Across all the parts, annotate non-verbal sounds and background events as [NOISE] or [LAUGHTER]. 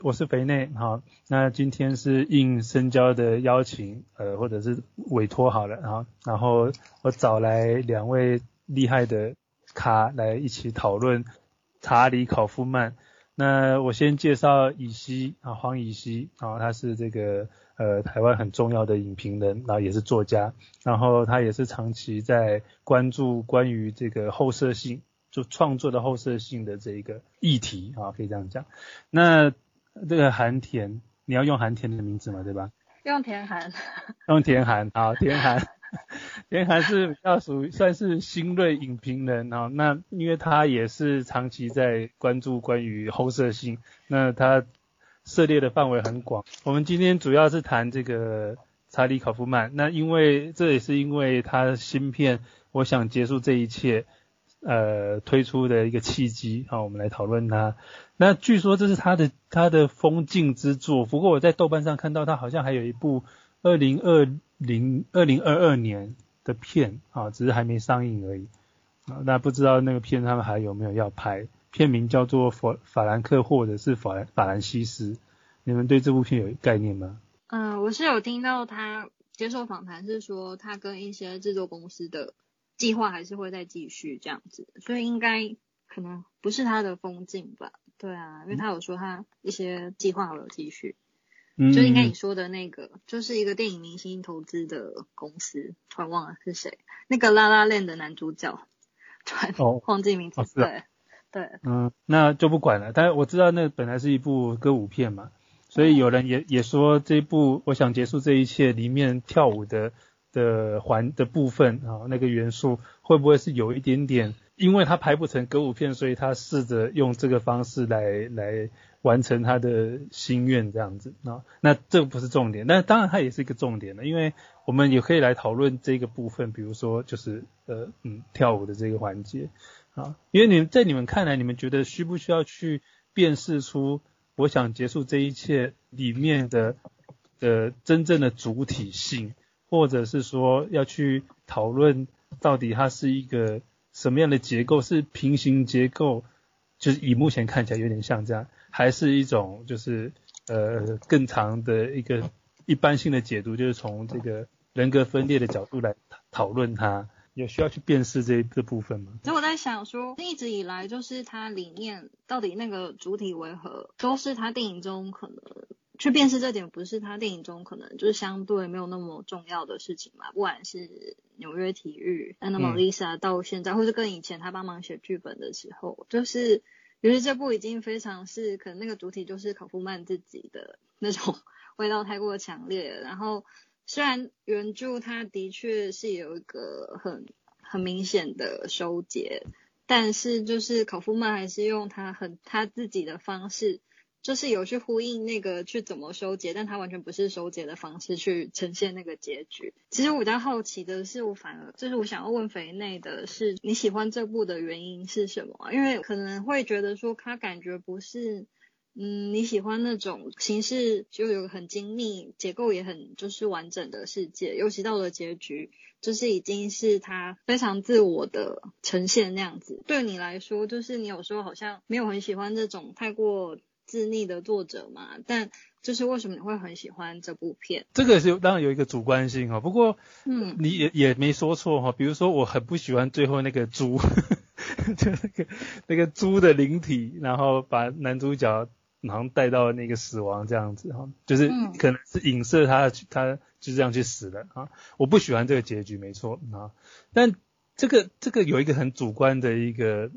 我是肥内，好，那今天是应深交的邀请，呃，或者是委托好了，然然后我找来两位厉害的咖来一起讨论查理考夫曼。那我先介绍乙西啊，黄乙西啊，他是这个呃台湾很重要的影评人，然后也是作家，然后他也是长期在关注关于这个后设性，就创作的后设性的这一个议题啊，可以这样讲。那这个韩田，你要用韩田的名字嘛，对吧？用田韩。用田韩，好，田韩，[LAUGHS] 田韩是比较属于算是新锐影评人啊。那因为他也是长期在关注关于后色性，那他涉猎的范围很广。我们今天主要是谈这个查理考夫曼，那因为这也是因为他新片，我想结束这一切。呃，推出的一个契机，好，我们来讨论它。那据说这是他的他的封禁之作，不过我在豆瓣上看到他好像还有一部二零二零二零二二年的片，啊，只是还没上映而已。啊，那不知道那个片他们还有没有要拍？片名叫做《法法兰克》或者是《法法兰西斯》，你们对这部片有概念吗？嗯，我是有听到他接受访谈，是说他跟一些制作公司的。计划还是会再继续这样子，所以应该可能不是他的风景吧？对啊，因为他有说他一些计划有继续，就应该你说的那个，就是一个电影明星投资的公司，突然忘了是谁，那个拉拉链的男主角，突然忘记名字，对对，嗯，那就不管了。但是我知道那本来是一部歌舞片嘛，所以有人也也说这部我想结束这一切里面跳舞的。的环的部分啊，那个元素会不会是有一点点？因为他拍不成歌舞片，所以他试着用这个方式来来完成他的心愿这样子啊。那这个不是重点，那当然它也是一个重点的，因为我们也可以来讨论这个部分，比如说就是呃嗯跳舞的这个环节啊。因为你在你们看来，你们觉得需不需要去辨识出我想结束这一切里面的的真正的主体性？或者是说要去讨论到底它是一个什么样的结构，是平行结构，就是以目前看起来有点像这样，还是一种就是呃更长的一个一般性的解读，就是从这个人格分裂的角度来讨论它，有需要去辨识这这部分吗？所以我在想说，一直以来就是它里面到底那个主体为何，都是他电影中可能。去辨识这点不是他电影中可能就是相对没有那么重要的事情嘛？不管是纽约体育，那那么 Lisa 到现在，或是跟以前他帮忙写剧本的时候，就是由于这部已经非常是可能那个主体就是考夫曼自己的 [LAUGHS] 那种味道太过强烈。然后虽然原著它的确是有一个很很明显的收结，但是就是考夫曼还是用他很他自己的方式。就是有去呼应那个去怎么收结，但他完全不是收结的方式去呈现那个结局。其实我比较好奇的是，我反而就是我想要问肥内的是，你喜欢这部的原因是什么？因为可能会觉得说他感觉不是，嗯，你喜欢那种形式就有很精密、结构也很就是完整的世界，尤其到了结局，就是已经是他非常自我的呈现那样子。对你来说，就是你有时候好像没有很喜欢这种太过。自溺的作者嘛，但就是为什么你会很喜欢这部片？这个是当然有一个主观性哈，不过嗯，你也也没说错哈。比如说我很不喜欢最后那个猪，就那个那个猪的灵体，然后把男主角然后带到那个死亡这样子哈，就是可能是影射他他就这样去死了啊。我不喜欢这个结局，没错啊。但这个这个有一个很主观的一个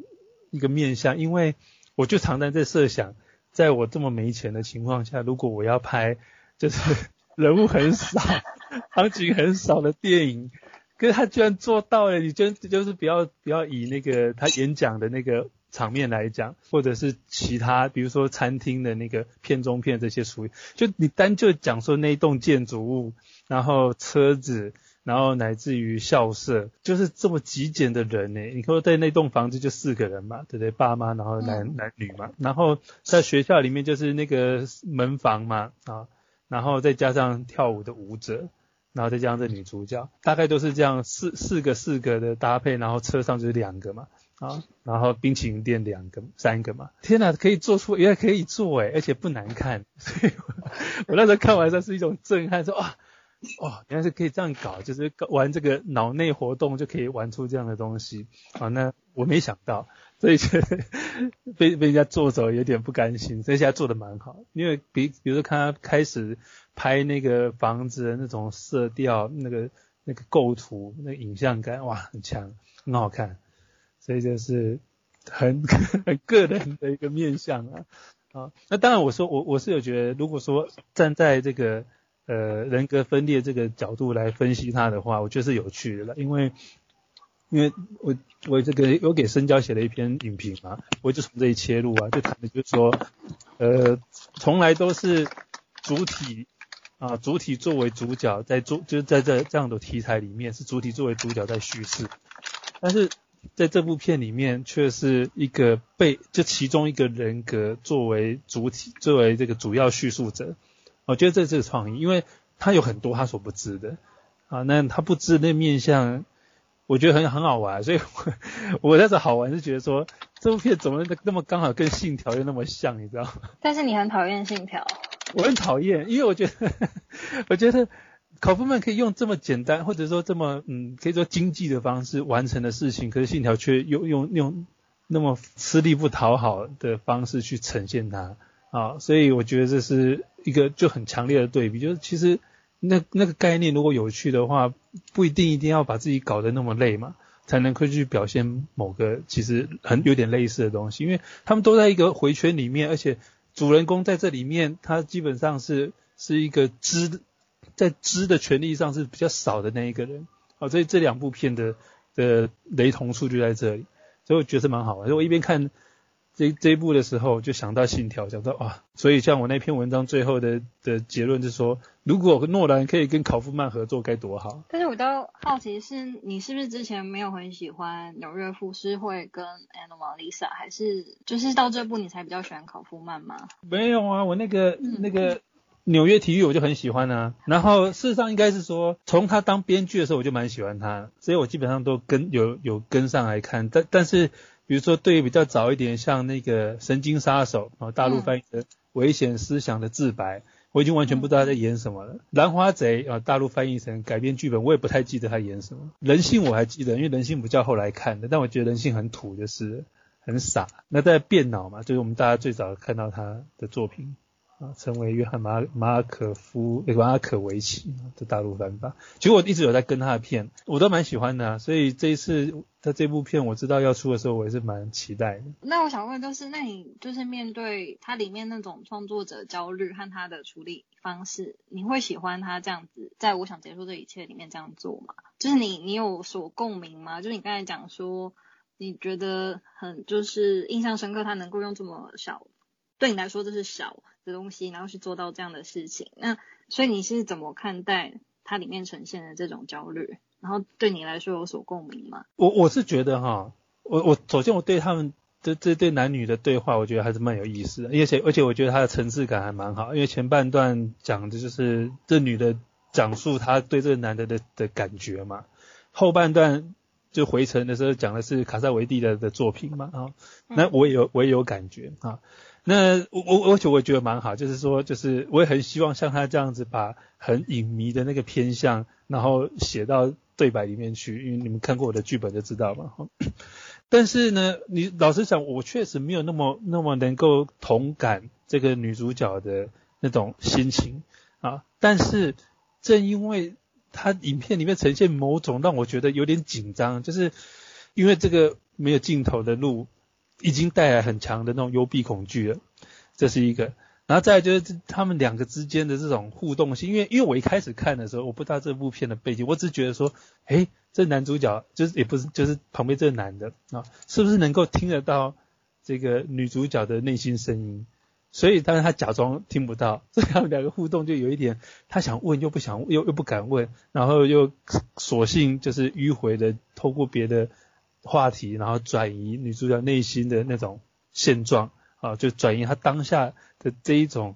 一个面向，因为我就常在在设想。在我这么没钱的情况下，如果我要拍就是 [LAUGHS] 人物很少、[LAUGHS] 场景很少的电影，可是他居然做到了。你就就是不要不要以那个他演讲的那个场面来讲，或者是其他，比如说餐厅的那个片中片这些属于，就你单就讲说那栋建筑物，然后车子。然后乃至于校舍，就是这么极简的人呢。你说在那栋房子就四个人嘛，对不对？爸妈，然后男男女嘛。然后在学校里面就是那个门房嘛，啊，然后再加上跳舞的舞者，然后再加上这女主角，大概都是这样四四个四个的搭配。然后车上就是两个嘛，啊，然后冰淇淋店两个、三个嘛，天哪，可以做出原来可以做诶，而且不难看，[LAUGHS] 所以我我那时候看完这是一种震撼，说啊，哦，原来是可以这样搞，就是玩这个脑内活动就可以玩出这样的东西啊，那我没想到，所以就 [LAUGHS] 被被人家做走有点不甘心，所以现在做的蛮好，因为比比如说看他开始拍那个房子的那种色调，那个。那个构图、那个影像感，哇，很强，很好看，所以就是很 [LAUGHS] 很个人的一个面相啊啊。那当然，我说我我是有觉得，如果说站在这个呃人格分裂这个角度来分析他的话，我觉得是有趣的了，因为因为我我这个有给深交写了一篇影评嘛，我就从这里切入啊，就谈的就是说，呃，从来都是主体。啊，主体作为主角在做，就是在这这样的题材里面，是主体作为主角在叙事，但是在这部片里面却是一个被就其中一个人格作为主体，作为这个主要叙述者。我觉得这是创意，因为他有很多他所不知的啊，那他不知那面相，我觉得很很好玩，所以我我在这好玩是觉得说这部片怎么那么刚好跟信条又那么像，你知道吗？[LAUGHS] 但是你很讨厌信条。我很讨厌，因为我觉得，我觉得考夫曼可以用这么简单，或者说这么嗯，可以说经济的方式完成的事情，可是信条却用用用那么吃力不讨好的方式去呈现它啊，所以我觉得这是一个就很强烈的对比，就是其实那那个概念如果有趣的话，不一定一定要把自己搞得那么累嘛，才能够去表现某个其实很有点类似的东西，因为他们都在一个回圈里面，而且。主人公在这里面，他基本上是是一个知在知的权利上是比较少的那一个人，哦，所以这两部片的的雷同处就在这里，所以我觉得蛮好玩。所以我一边看。这这一部的时候就想到信条，想到啊，所以像我那篇文章最后的的结论是说，如果诺兰可以跟考夫曼合作该多好。但是我倒好奇是，你是不是之前没有很喜欢纽约富士会跟 Anomalisa，还是就是到这部你才比较喜欢考夫曼吗？没有啊，我那个那个纽约体育我就很喜欢啊。然后事实上应该是说，从他当编剧的时候我就蛮喜欢他，所以我基本上都跟有有跟上来看，但但是。比如说，对比较早一点，像那个《神经杀手》啊，大陆翻译的《危险思想的自白》，我已经完全不知道他在演什么了。《兰花贼》啊，大陆翻译成改编剧本，我也不太记得他演什么。人性我还记得，因为人性不叫后来看的，但我觉得人性很土，就是很傻。那在变脑嘛，就是我们大家最早看到他的作品。啊，成为约翰马马可夫那个马可维奇的大陆翻版。其实我一直有在跟他的片，我都蛮喜欢的，所以这一次他这部片我知道要出的时候，我也是蛮期待的。那我想问，就是那你就是面对他里面那种创作者焦虑和他的处理方式，你会喜欢他这样子，在我想结束这一切里面这样做吗？就是你你有所共鸣吗？就是你刚才讲说，你觉得很就是印象深刻，他能够用这么小，对你来说这是小。的东西，然后去做到这样的事情，那所以你是怎么看待它里面呈现的这种焦虑？然后对你来说有所共鸣吗？我我是觉得哈，我我首先我对他们这这对男女的对话，我觉得还是蛮有意思的，而且而且我觉得它的层次感还蛮好，因为前半段讲的就是这女的讲述她对这个男的的的感觉嘛，后半段就回程的时候讲的是卡萨维蒂的的作品嘛，啊，那我也有我也有感觉啊。那我我而且我也觉得蛮好，就是说，就是我也很希望像他这样子，把很隐秘的那个偏向，然后写到对白里面去，因为你们看过我的剧本就知道嘛。但是呢，你老实讲，我确实没有那么那么能够同感这个女主角的那种心情啊。但是正因为他影片里面呈现某种让我觉得有点紧张，就是因为这个没有镜头的路。已经带来很强的那种幽闭恐惧了，这是一个。然后再就是他们两个之间的这种互动性，因为因为我一开始看的时候，我不知道这部片的背景，我只觉得说，哎，这男主角就是也不是就是旁边这个男的啊，是不是能够听得到这个女主角的内心声音？所以当然他假装听不到，所以他们两个互动就有一点，他想问又不想又又不敢问，然后又索性就是迂回的透过别的。话题，然后转移女主角内心的那种现状啊，就转移她当下的这一种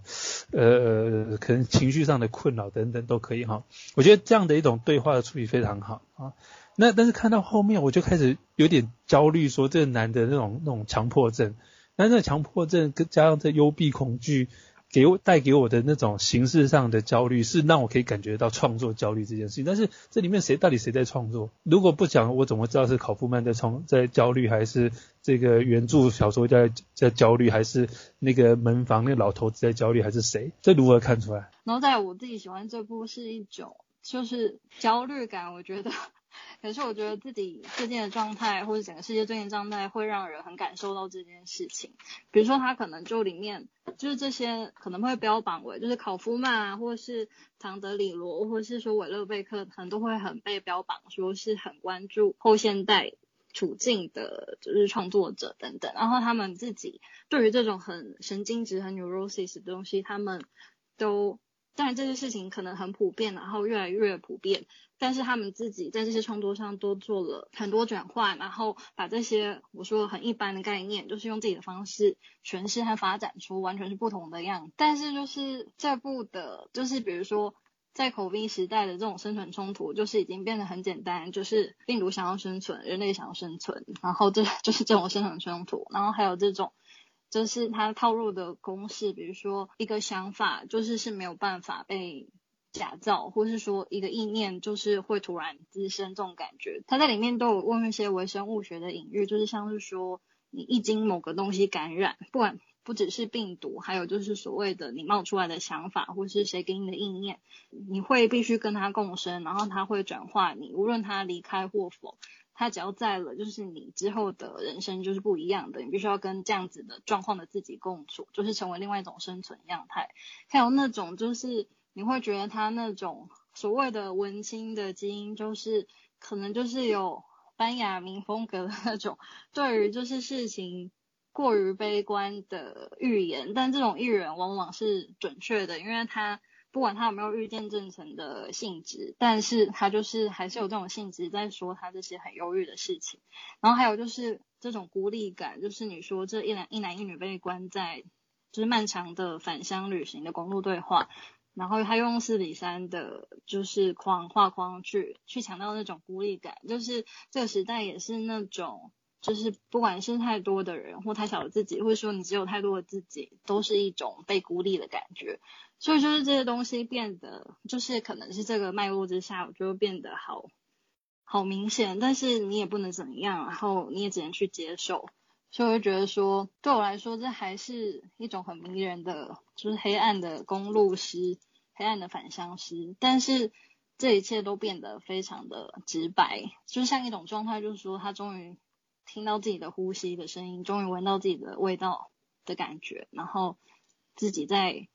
呃可能情绪上的困扰等等都可以哈。我觉得这样的一种对话的处理非常好啊。那但是看到后面，我就开始有点焦虑，说这个男的那种那种强迫症，那那强迫症跟加上这幽闭恐惧。给我带给我的那种形式上的焦虑，是让我可以感觉到创作焦虑这件事情。但是这里面谁到底谁在创作？如果不讲，我怎么知道是考夫曼在创在焦虑，还是这个原著小说在在焦虑，还是那个门房那老头子在焦虑，还是谁？这如何看出来？然后在我自己喜欢这部是一种就是焦虑感，我觉得。可是我觉得自己最近的状态，或者整个世界最近状态，会让人很感受到这件事情。比如说，他可能就里面就是这些可能会标榜为，就是考夫曼啊，或是唐德里罗，或是说韦勒贝克，可能都会很被标榜说是很关注后现代处境的，就是创作者等等。然后他们自己对于这种很神经质、很 neurosis 的东西，他们都。当然这些事情可能很普遍，然后越来越普遍，但是他们自己在这些创作上都做了很多转换，然后把这些我说很一般的概念，就是用自己的方式诠释和发展出完全是不同的样。但是就是这部的，就是比如说在口碑时代的这种生存冲突，就是已经变得很简单，就是病毒想要生存，人类想要生存，然后这 [LAUGHS] 就是这种生存冲突，然后还有这种。就是他套入的公式，比如说一个想法就是是没有办法被假造，或是说一个意念就是会突然滋生这种感觉。他在里面都有问一些微生物学的隐喻，就是像是说你一经某个东西感染，不管不只是病毒，还有就是所谓的你冒出来的想法，或是谁给你的意念，你会必须跟他共生，然后他会转化你，无论他离开或否。他只要在了，就是你之后的人生就是不一样的。你必须要跟这样子的状况的自己共处，就是成为另外一种生存样态。还有那种就是你会觉得他那种所谓的文青的基因，就是可能就是有班雅明风格的那种，对于就是事情过于悲观的预言。但这种预言往往是准确的，因为他。不管他有没有预见正成的性质，但是他就是还是有这种性质在说他这些很忧郁的事情。然后还有就是这种孤立感，就是你说这一男一男一女被关在就是漫长的返乡旅行的公路对话，然后他用四比三的就是框画框去去强调那种孤立感，就是这个时代也是那种就是不管是太多的人或太小的自己，或者说你只有太多的自己，都是一种被孤立的感觉。所以就是这些东西变得，就是可能是这个脉络之下，我就变得好好明显。但是你也不能怎样，然后你也只能去接受。所以我就觉得说，对我来说，这还是一种很迷人的，就是黑暗的公路诗，黑暗的返乡诗。但是这一切都变得非常的直白，就像一种状态，就是说他终于听到自己的呼吸的声音，终于闻到自己的味道的感觉，然后自己在。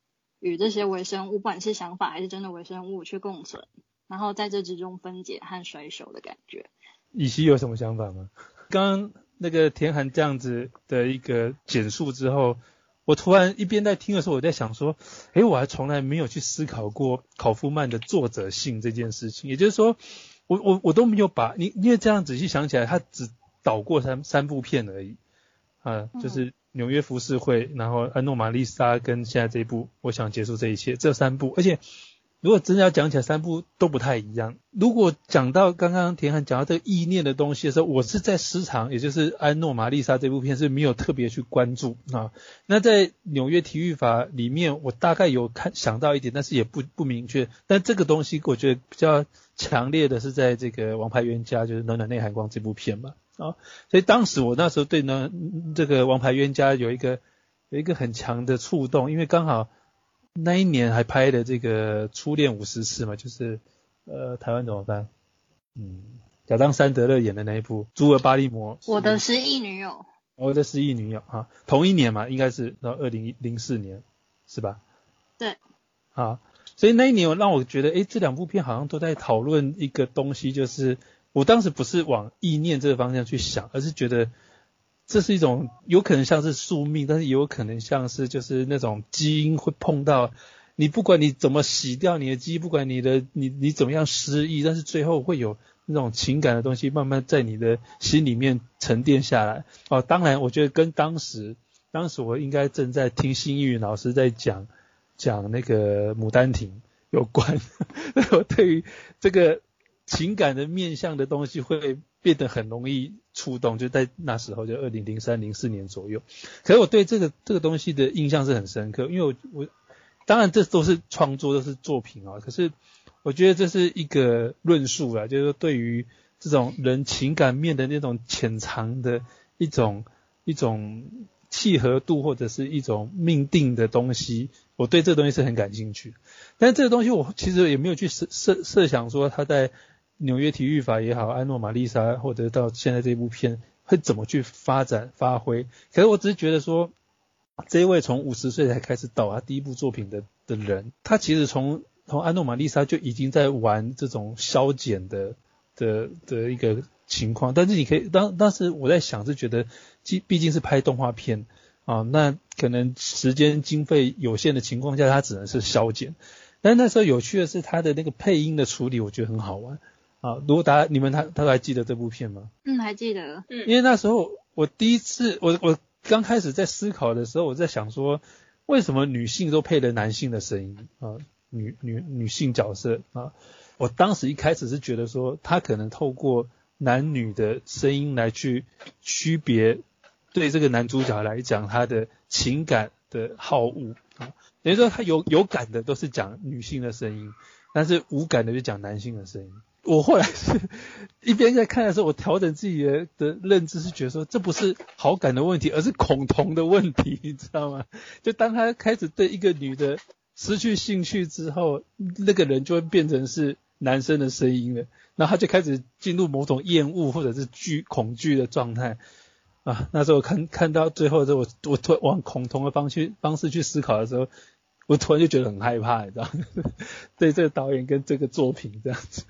与这些微生物，不管是想法还是真的微生物去共存，然后在这之中分解和衰朽的感觉。以西有什么想法吗？刚刚那个田涵这样子的一个简述之后，我突然一边在听的时候，我在想说，诶，我还从来没有去思考过考夫曼的作者性这件事情。也就是说，我我我都没有把你，因为这样仔细想起来，他只导过三三部片而已，啊，就是。纽约浮世绘，然后安诺玛丽莎跟现在这一部，我想结束这一切，这三部，而且如果真的要讲起来，三部都不太一样。如果讲到刚刚田汉讲到这个意念的东西的时候，我是在时长，也就是安诺玛丽莎这部片是没有特别去关注啊。那在纽约体育法里面，我大概有看想到一点，但是也不不明确。但这个东西我觉得比较强烈的是在这个王牌冤家，就是暖暖内涵光这部片嘛。啊，所以当时我那时候对呢这个王牌冤家有一个有一个很强的触动，因为刚好那一年还拍的这个初恋五十次嘛，就是呃台湾怎么办？嗯，亚当山德勒演的那一部《朱尔巴利摩》。我的失忆女友。我的失忆女友啊，同一年嘛，应该是到二零零四年是吧？对。啊，所以那一年让我觉得，哎，这两部片好像都在讨论一个东西，就是。我当时不是往意念这个方向去想，而是觉得这是一种有可能像是宿命，但是也有可能像是就是那种基因会碰到你，不管你怎么洗掉你的基因，不管你的你你怎么样失忆，但是最后会有那种情感的东西慢慢在你的心里面沉淀下来。哦，当然，我觉得跟当时当时我应该正在听新一云老师在讲讲那个《牡丹亭》有关。[LAUGHS] 我对于这个。情感的面向的东西会变得很容易触动，就在那时候，就二零零三零四年左右。可是我对这个这个东西的印象是很深刻，因为我我当然这都是创作，都是作品啊。可是我觉得这是一个论述啊，就是说对于这种人情感面的那种潜藏的一种一种契合度，或者是一种命定的东西，我对这东西是很感兴趣。但这个东西我其实也没有去设设设想说他在。纽约体育法也好，安诺玛丽莎，或者到现在这部片会怎么去发展发挥？可是我只是觉得说，这一位从五十岁才开始导他第一部作品的的人，他其实从从安诺玛丽莎就已经在玩这种消减的的的一个情况。但是你可以当当时我在想是觉得，毕毕竟是拍动画片啊，那可能时间经费有限的情况下，他只能是消减。但那时候有趣的是他的那个配音的处理，我觉得很好玩。啊，如果大家你们他他还记得这部片吗？嗯，还记得。嗯，因为那时候我第一次我我刚开始在思考的时候，我在想说，为什么女性都配了男性的声音啊？女女女性角色啊？我当时一开始是觉得说，他可能透过男女的声音来去区别，对这个男主角来讲他的情感的好恶啊，等于说他有有感的都是讲女性的声音，但是无感的就讲男性的声音。我后来是一边在看的时候，我调整自己的的认知，是觉得说这不是好感的问题，而是恐同的问题，你知道吗？[LAUGHS] 就当他开始对一个女的失去兴趣之后，那个人就会变成是男生的声音了，然后他就开始进入某种厌恶或者是惧恐惧的状态啊。那时候看看到最后的时候，我我突然往恐同的方去方式去思考的时候。我突然就觉得很害怕，你知道吗？[LAUGHS] 对这个导演跟这个作品这样子，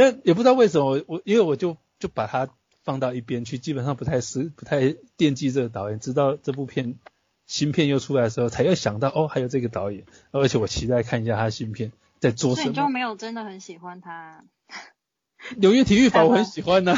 那也不知道为什么，我因为我就就把它放到一边去，基本上不太思不太惦记这个导演，直到这部片新片又出来的时候，才又想到哦，还有这个导演，而且我期待看一下他新片在做什么。你就没有真的很喜欢他？纽约体育 [LAUGHS] 法我很喜欢呢。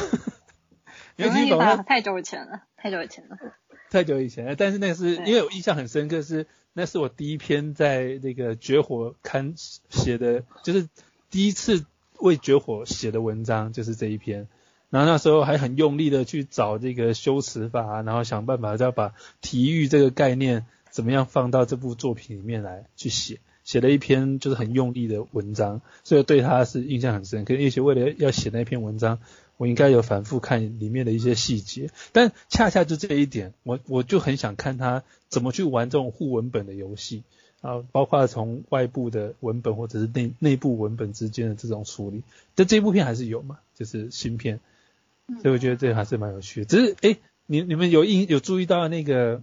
[LAUGHS] 纽约体育法太久以前了，太久以前了。[LAUGHS] 太久以前了，但是那是因为我印象很深刻是。那是我第一篇在那个绝活刊写的，就是第一次为绝火写的文章，就是这一篇。然后那时候还很用力的去找这个修辞法，然后想办法要把体育这个概念怎么样放到这部作品里面来去写，写了一篇就是很用力的文章，所以对他是印象很深。可是而且为了要写那篇文章。我应该有反复看里面的一些细节，但恰恰就这一点，我我就很想看他怎么去玩这种互文本的游戏啊，包括从外部的文本或者是内内部文本之间的这种处理。但这部片还是有嘛，就是新片，所以我觉得这还是蛮有趣的。只是哎，你你们有印有注意到那个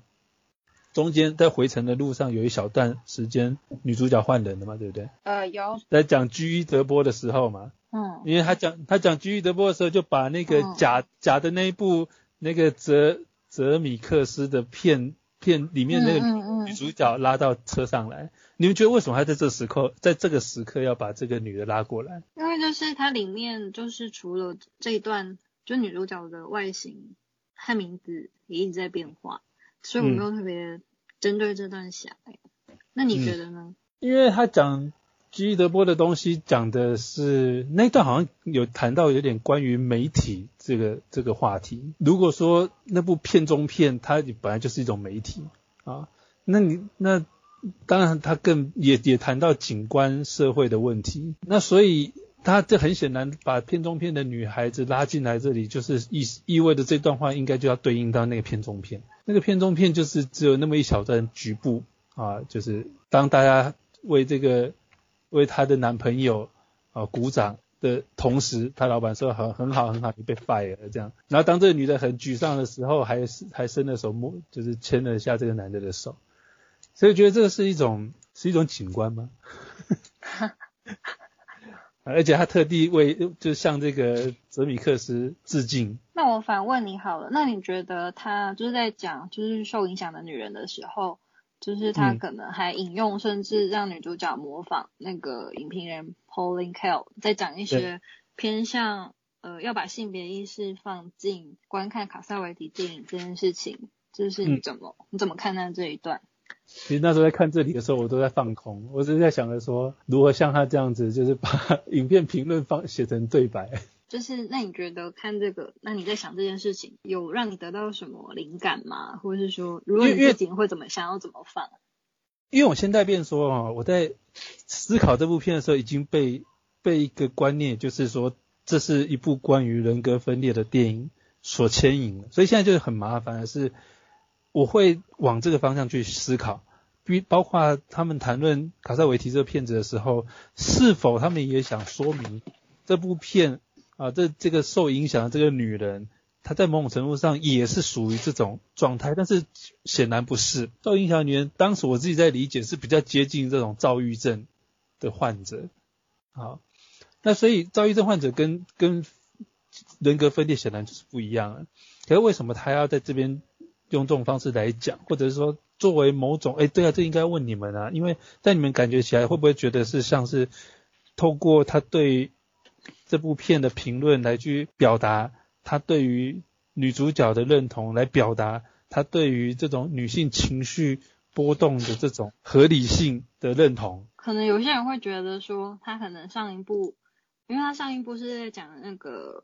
中间在回程的路上有一小段时间女主角换人了嘛，对不对？呃，有。在讲居伊德波的时候嘛。嗯，因为他讲他讲居伊德波的时候，就把那个假假的那一部那个泽泽米克斯的片片里面那个女主角拉到车上来。你们觉得为什么他在这时刻在这个时刻要把这个女的拉过来？因为就是它里面就是除了这一段，就女主角的外形和名字也一直在变化，所以我没有特别针对这段想。那你觉得呢？因为他讲。基德波的东西讲的是那段好像有谈到有点关于媒体这个这个话题。如果说那部片中片它本来就是一种媒体啊，那你那当然它更也也谈到景观社会的问题。那所以他这很显然把片中片的女孩子拉进来这里，就是意意味着这段话应该就要对应到那个片中片。那个片中片就是只有那么一小段局部啊，就是当大家为这个。为她的男朋友啊鼓掌的同时，她老板说很很好很好，你被 fire 了这样。然后当这个女的很沮丧的时候，还还伸了手摸，就是牵了一下这个男的的手。所以觉得这个是一种是一种景观吗？[LAUGHS] 而且他特地为就向这个泽米克斯致敬。那我反问你好了，那你觉得他就是在讲就是受影响的女人的时候？就是他可能还引用，甚至让女主角模仿那个影评人 Pauline Kael 在讲一些偏向呃要把性别意识放进观看卡萨维迪电影这件事情，就是你怎么你怎么看待这一段？其实那时候在看这里的时候，我都在放空，我只是在想着说，如何像他这样子，就是把 [LAUGHS] 影片评论放写成对白。就是，那你觉得看这个，那你在想这件事情，有让你得到什么灵感吗？或者是说，如果你自己会怎么想要怎么放？因为我现在变说啊，我在思考这部片的时候，已经被被一个观念，就是说这是一部关于人格分裂的电影所牵引了，所以现在就是很麻烦的是，我会往这个方向去思考，比包括他们谈论卡塞维提这个片子的时候，是否他们也想说明这部片。啊，这这个受影响的这个女人，她在某种程度上也是属于这种状态，但是显然不是受影响的女人。当时我自己在理解是比较接近这种躁郁症的患者。好，那所以躁郁症患者跟跟人格分裂显然就是不一样了。可是为什么他要在这边用这种方式来讲，或者是说作为某种？哎，对啊，这应该问你们啊，因为在你们感觉起来会不会觉得是像是透过他对。这部片的评论来去表达他对于女主角的认同，来表达他对于这种女性情绪波动的这种合理性的认同。可能有些人会觉得说，他可能上一部，因为他上一部是在讲那个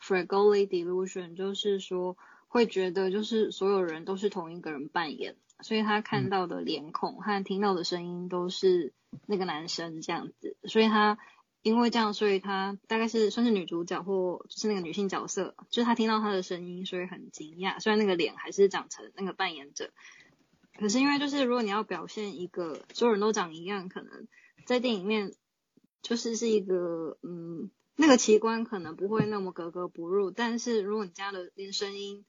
Fragile Delusion，就是说会觉得就是所有人都是同一个人扮演，所以他看到的脸孔和听到的声音都是那个男生这样子，所以他。因为这样，所以她大概是算是女主角或就是那个女性角色，就是她听到她的声音，所以很惊讶。虽然那个脸还是长成那个扮演者，可是因为就是如果你要表现一个所有人都长一样，可能在电影面就是是一个嗯那个奇观可能不会那么格格不入。但是如果你加了连声音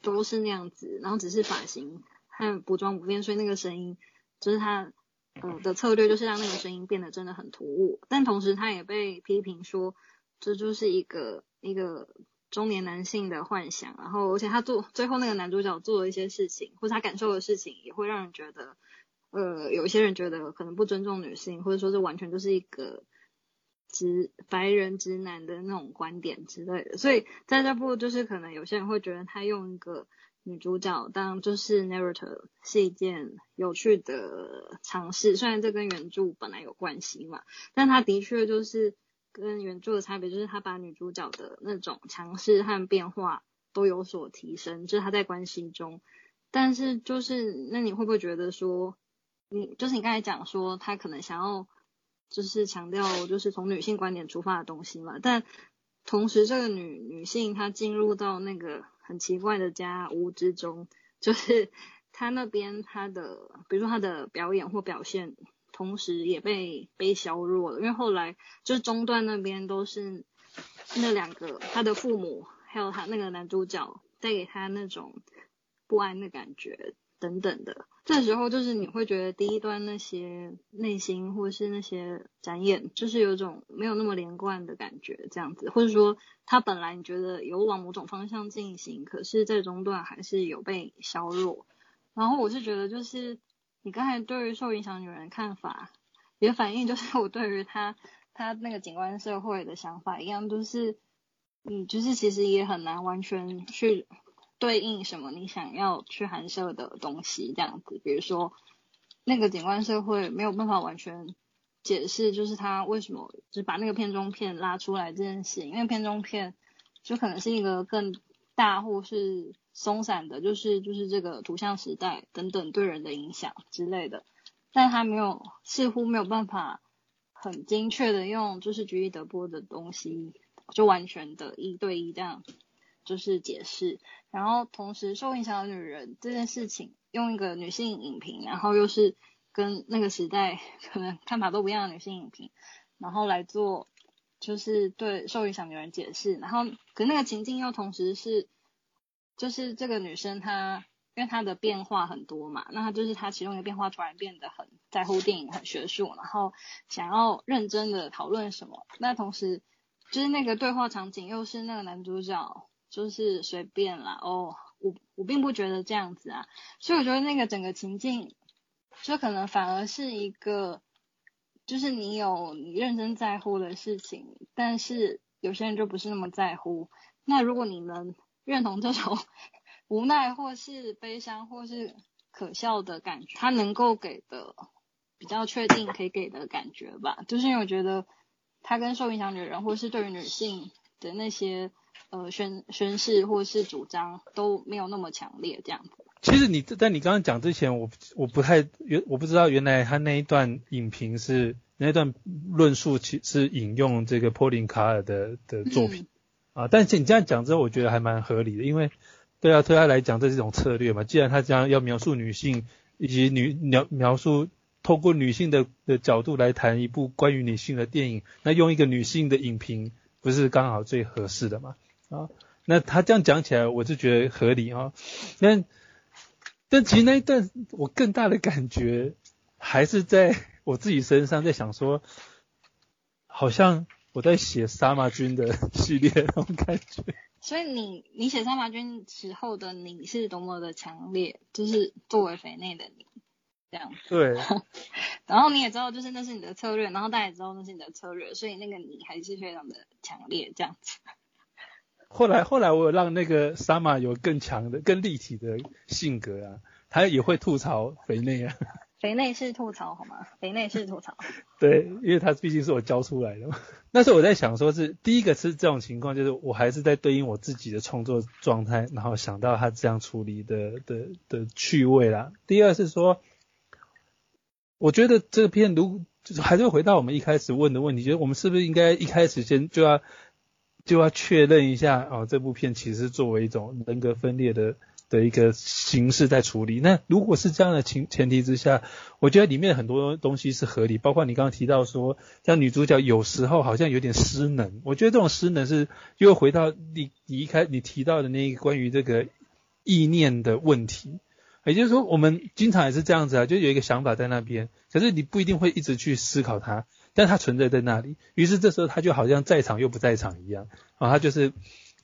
都是那样子，然后只是发型和服装不变，所以那个声音就是她。嗯的策略就是让那个声音变得真的很突兀，但同时他也被批评说这就是一个一个中年男性的幻想，然后而且他做最后那个男主角做的一些事情或者他感受的事情也会让人觉得，呃有一些人觉得可能不尊重女性，或者说是完全就是一个直白人直男的那种观点之类的，所以在这部就是可能有些人会觉得他用一个。女主角当就是 narrator 是一件有趣的尝试，虽然这跟原著本来有关系嘛，但它的确就是跟原著的差别，就是他把女主角的那种强势和变化都有所提升，就是他在关系中。但是就是那你会不会觉得说，你就是你刚才讲说他可能想要就是强调就是从女性观点出发的东西嘛？但同时这个女女性她进入到那个。很奇怪的家屋之中，就是 [LAUGHS] 他那边他的，比如说他的表演或表现，同时也被被削弱了，因为后来就是中段那边都是那两个他的父母，还有他那个男主角带给他那种不安的感觉。等等的，这时候就是你会觉得第一段那些内心或是那些展演，就是有种没有那么连贯的感觉，这样子，或者说他本来你觉得有往某种方向进行，可是在中段还是有被削弱。然后我是觉得，就是你刚才对于受影响女人看法，也反映就是 [LAUGHS] 我对于他他那个景观社会的想法一样，就是你就是其实也很难完全去。对应什么你想要去含摄的东西，这样子，比如说那个景观社会没有办法完全解释，就是他为什么就把那个片中片拉出来这件事，因为片中片就可能是一个更大或是松散的，就是就是这个图像时代等等对人的影响之类的，但他没有似乎没有办法很精确的用就是举一得波的东西，就完全的一对一这样。就是解释，然后同时受影响的女人这件事情，用一个女性影评，然后又是跟那个时代可能看法都不一样的女性影评，然后来做就是对受影响女人解释，然后可那个情境又同时是，就是这个女生她因为她的变化很多嘛，那她就是她其中一个变化突然变得很在乎电影很学术，然后想要认真的讨论什么，那同时就是那个对话场景又是那个男主角。就是随便啦，哦，我我并不觉得这样子啊，所以我觉得那个整个情境，就可能反而是一个，就是你有你认真在乎的事情，但是有些人就不是那么在乎。那如果你能认同这种 [LAUGHS] 无奈或是悲伤或是可笑的感觉，他能够给的比较确定可以给的感觉吧，就是因为我觉得他跟受影响女人，或是对于女性的那些呃宣宣誓或是主张都没有那么强烈这样子。其实你在你刚刚讲之前，我我不太原我不知道原来他那一段影评是那一段论述，其是引用这个波林卡尔的的作品啊。但是你这样讲之后，我觉得还蛮合理的，因为对啊，对他来讲这是一种策略嘛。既然他这样要描述女性以及女描描述透过女性的的角度来谈一部关于女性的电影，那用一个女性的影评不是刚好最合适的嘛？啊，那他这样讲起来，我就觉得合理啊。那但其实那一段，我更大的感觉还是在我自己身上，在想说，好像我在写杀马军的系列那种感觉。所以你你写杀马军时候的你是多么的强烈，就是作为肥内的你这样。对。[LAUGHS] 然后你也知道，就是那是你的策略，然后大家也知道那是你的策略，所以那个你还是非常的强烈这样子。后来，后来我有让那个沙马有更强的、更立体的性格啊，他也会吐槽肥内啊。肥内是吐槽好吗？肥内是吐槽。[LAUGHS] 对，因为他毕竟是我教出来的嘛。那时候我在想，说是第一个是这种情况，就是我还是在对应我自己的创作状态，然后想到他这样处理的的的趣味啦。第二是说，我觉得这片如就是还是回到我们一开始问的问题，就是我们是不是应该一开始先就要。就要确认一下哦，这部片其实作为一种人格分裂的的一个形式在处理。那如果是这样的前前提之下，我觉得里面很多东西是合理，包括你刚刚提到说，像女主角有时候好像有点失能。我觉得这种失能是又回到你你一开你提到的那个关于这个意念的问题，也就是说，我们经常也是这样子啊，就有一个想法在那边，可是你不一定会一直去思考它。但他存在在那里，于是这时候他就好像在场又不在场一样啊，他就是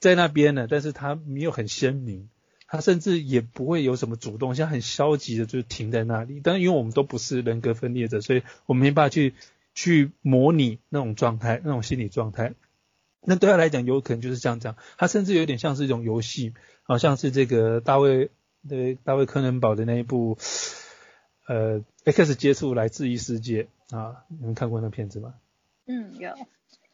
在那边呢，但是他没有很鲜明，他甚至也不会有什么主动，像很消极的就停在那里。但因为我们都不是人格分裂者，所以我们没办法去去模拟那种状态、那种心理状态。那对他来讲，有可能就是这样讲，他甚至有点像是一种游戏，好像是这个大卫对大卫柯南堡的那一部呃 X 接触来自于世界。啊，你们看过那片子吗？嗯，有。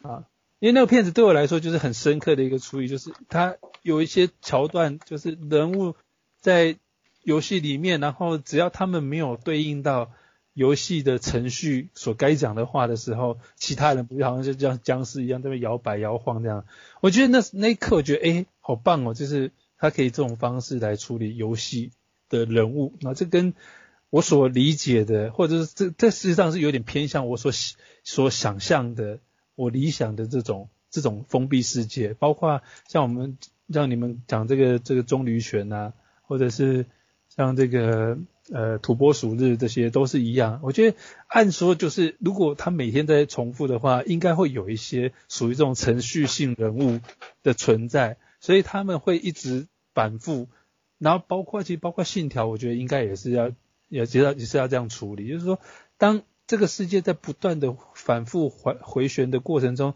啊，因为那个片子对我来说就是很深刻的一个处理，就是它有一些桥段，就是人物在游戏里面，然后只要他们没有对应到游戏的程序所该讲的话的时候，其他人不好像就像僵尸一样在那摇摆摇晃这样。我觉得那那一刻，我觉得哎，好棒哦，就是他可以这种方式来处理游戏的人物，那这跟。我所理解的，或者是这这实际上是有点偏向我所所想象的，我理想的这种这种封闭世界，包括像我们让你们讲这个这个棕榈泉呐，或者是像这个呃土拨鼠日这些都是一样。我觉得按说就是如果他每天在重复的话，应该会有一些属于这种程序性人物的存在，所以他们会一直反复，然后包括其实包括信条，我觉得应该也是要。也知道也是要这样处理，就是说，当这个世界在不断的反复回回旋的过程中，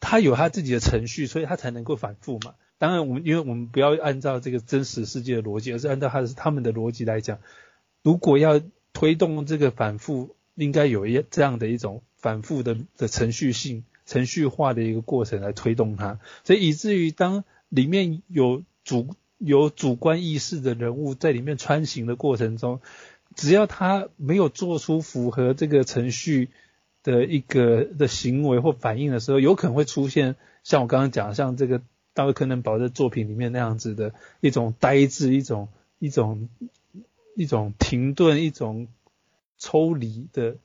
它有它自己的程序，所以它才能够反复嘛。当然，我们因为我们不要按照这个真实世界的逻辑，而是按照它的他们的逻辑来讲，如果要推动这个反复，应该有一这样的一种反复的的程序性、程序化的一个过程来推动它，所以以至于当里面有主有主观意识的人物在里面穿行的过程中。只要他没有做出符合这个程序的一个的行为或反应的时候，有可能会出现像我刚刚讲，像这个大卫柯南堡的作品里面那样子的一种呆滞、一种一种一种停顿、一种抽离的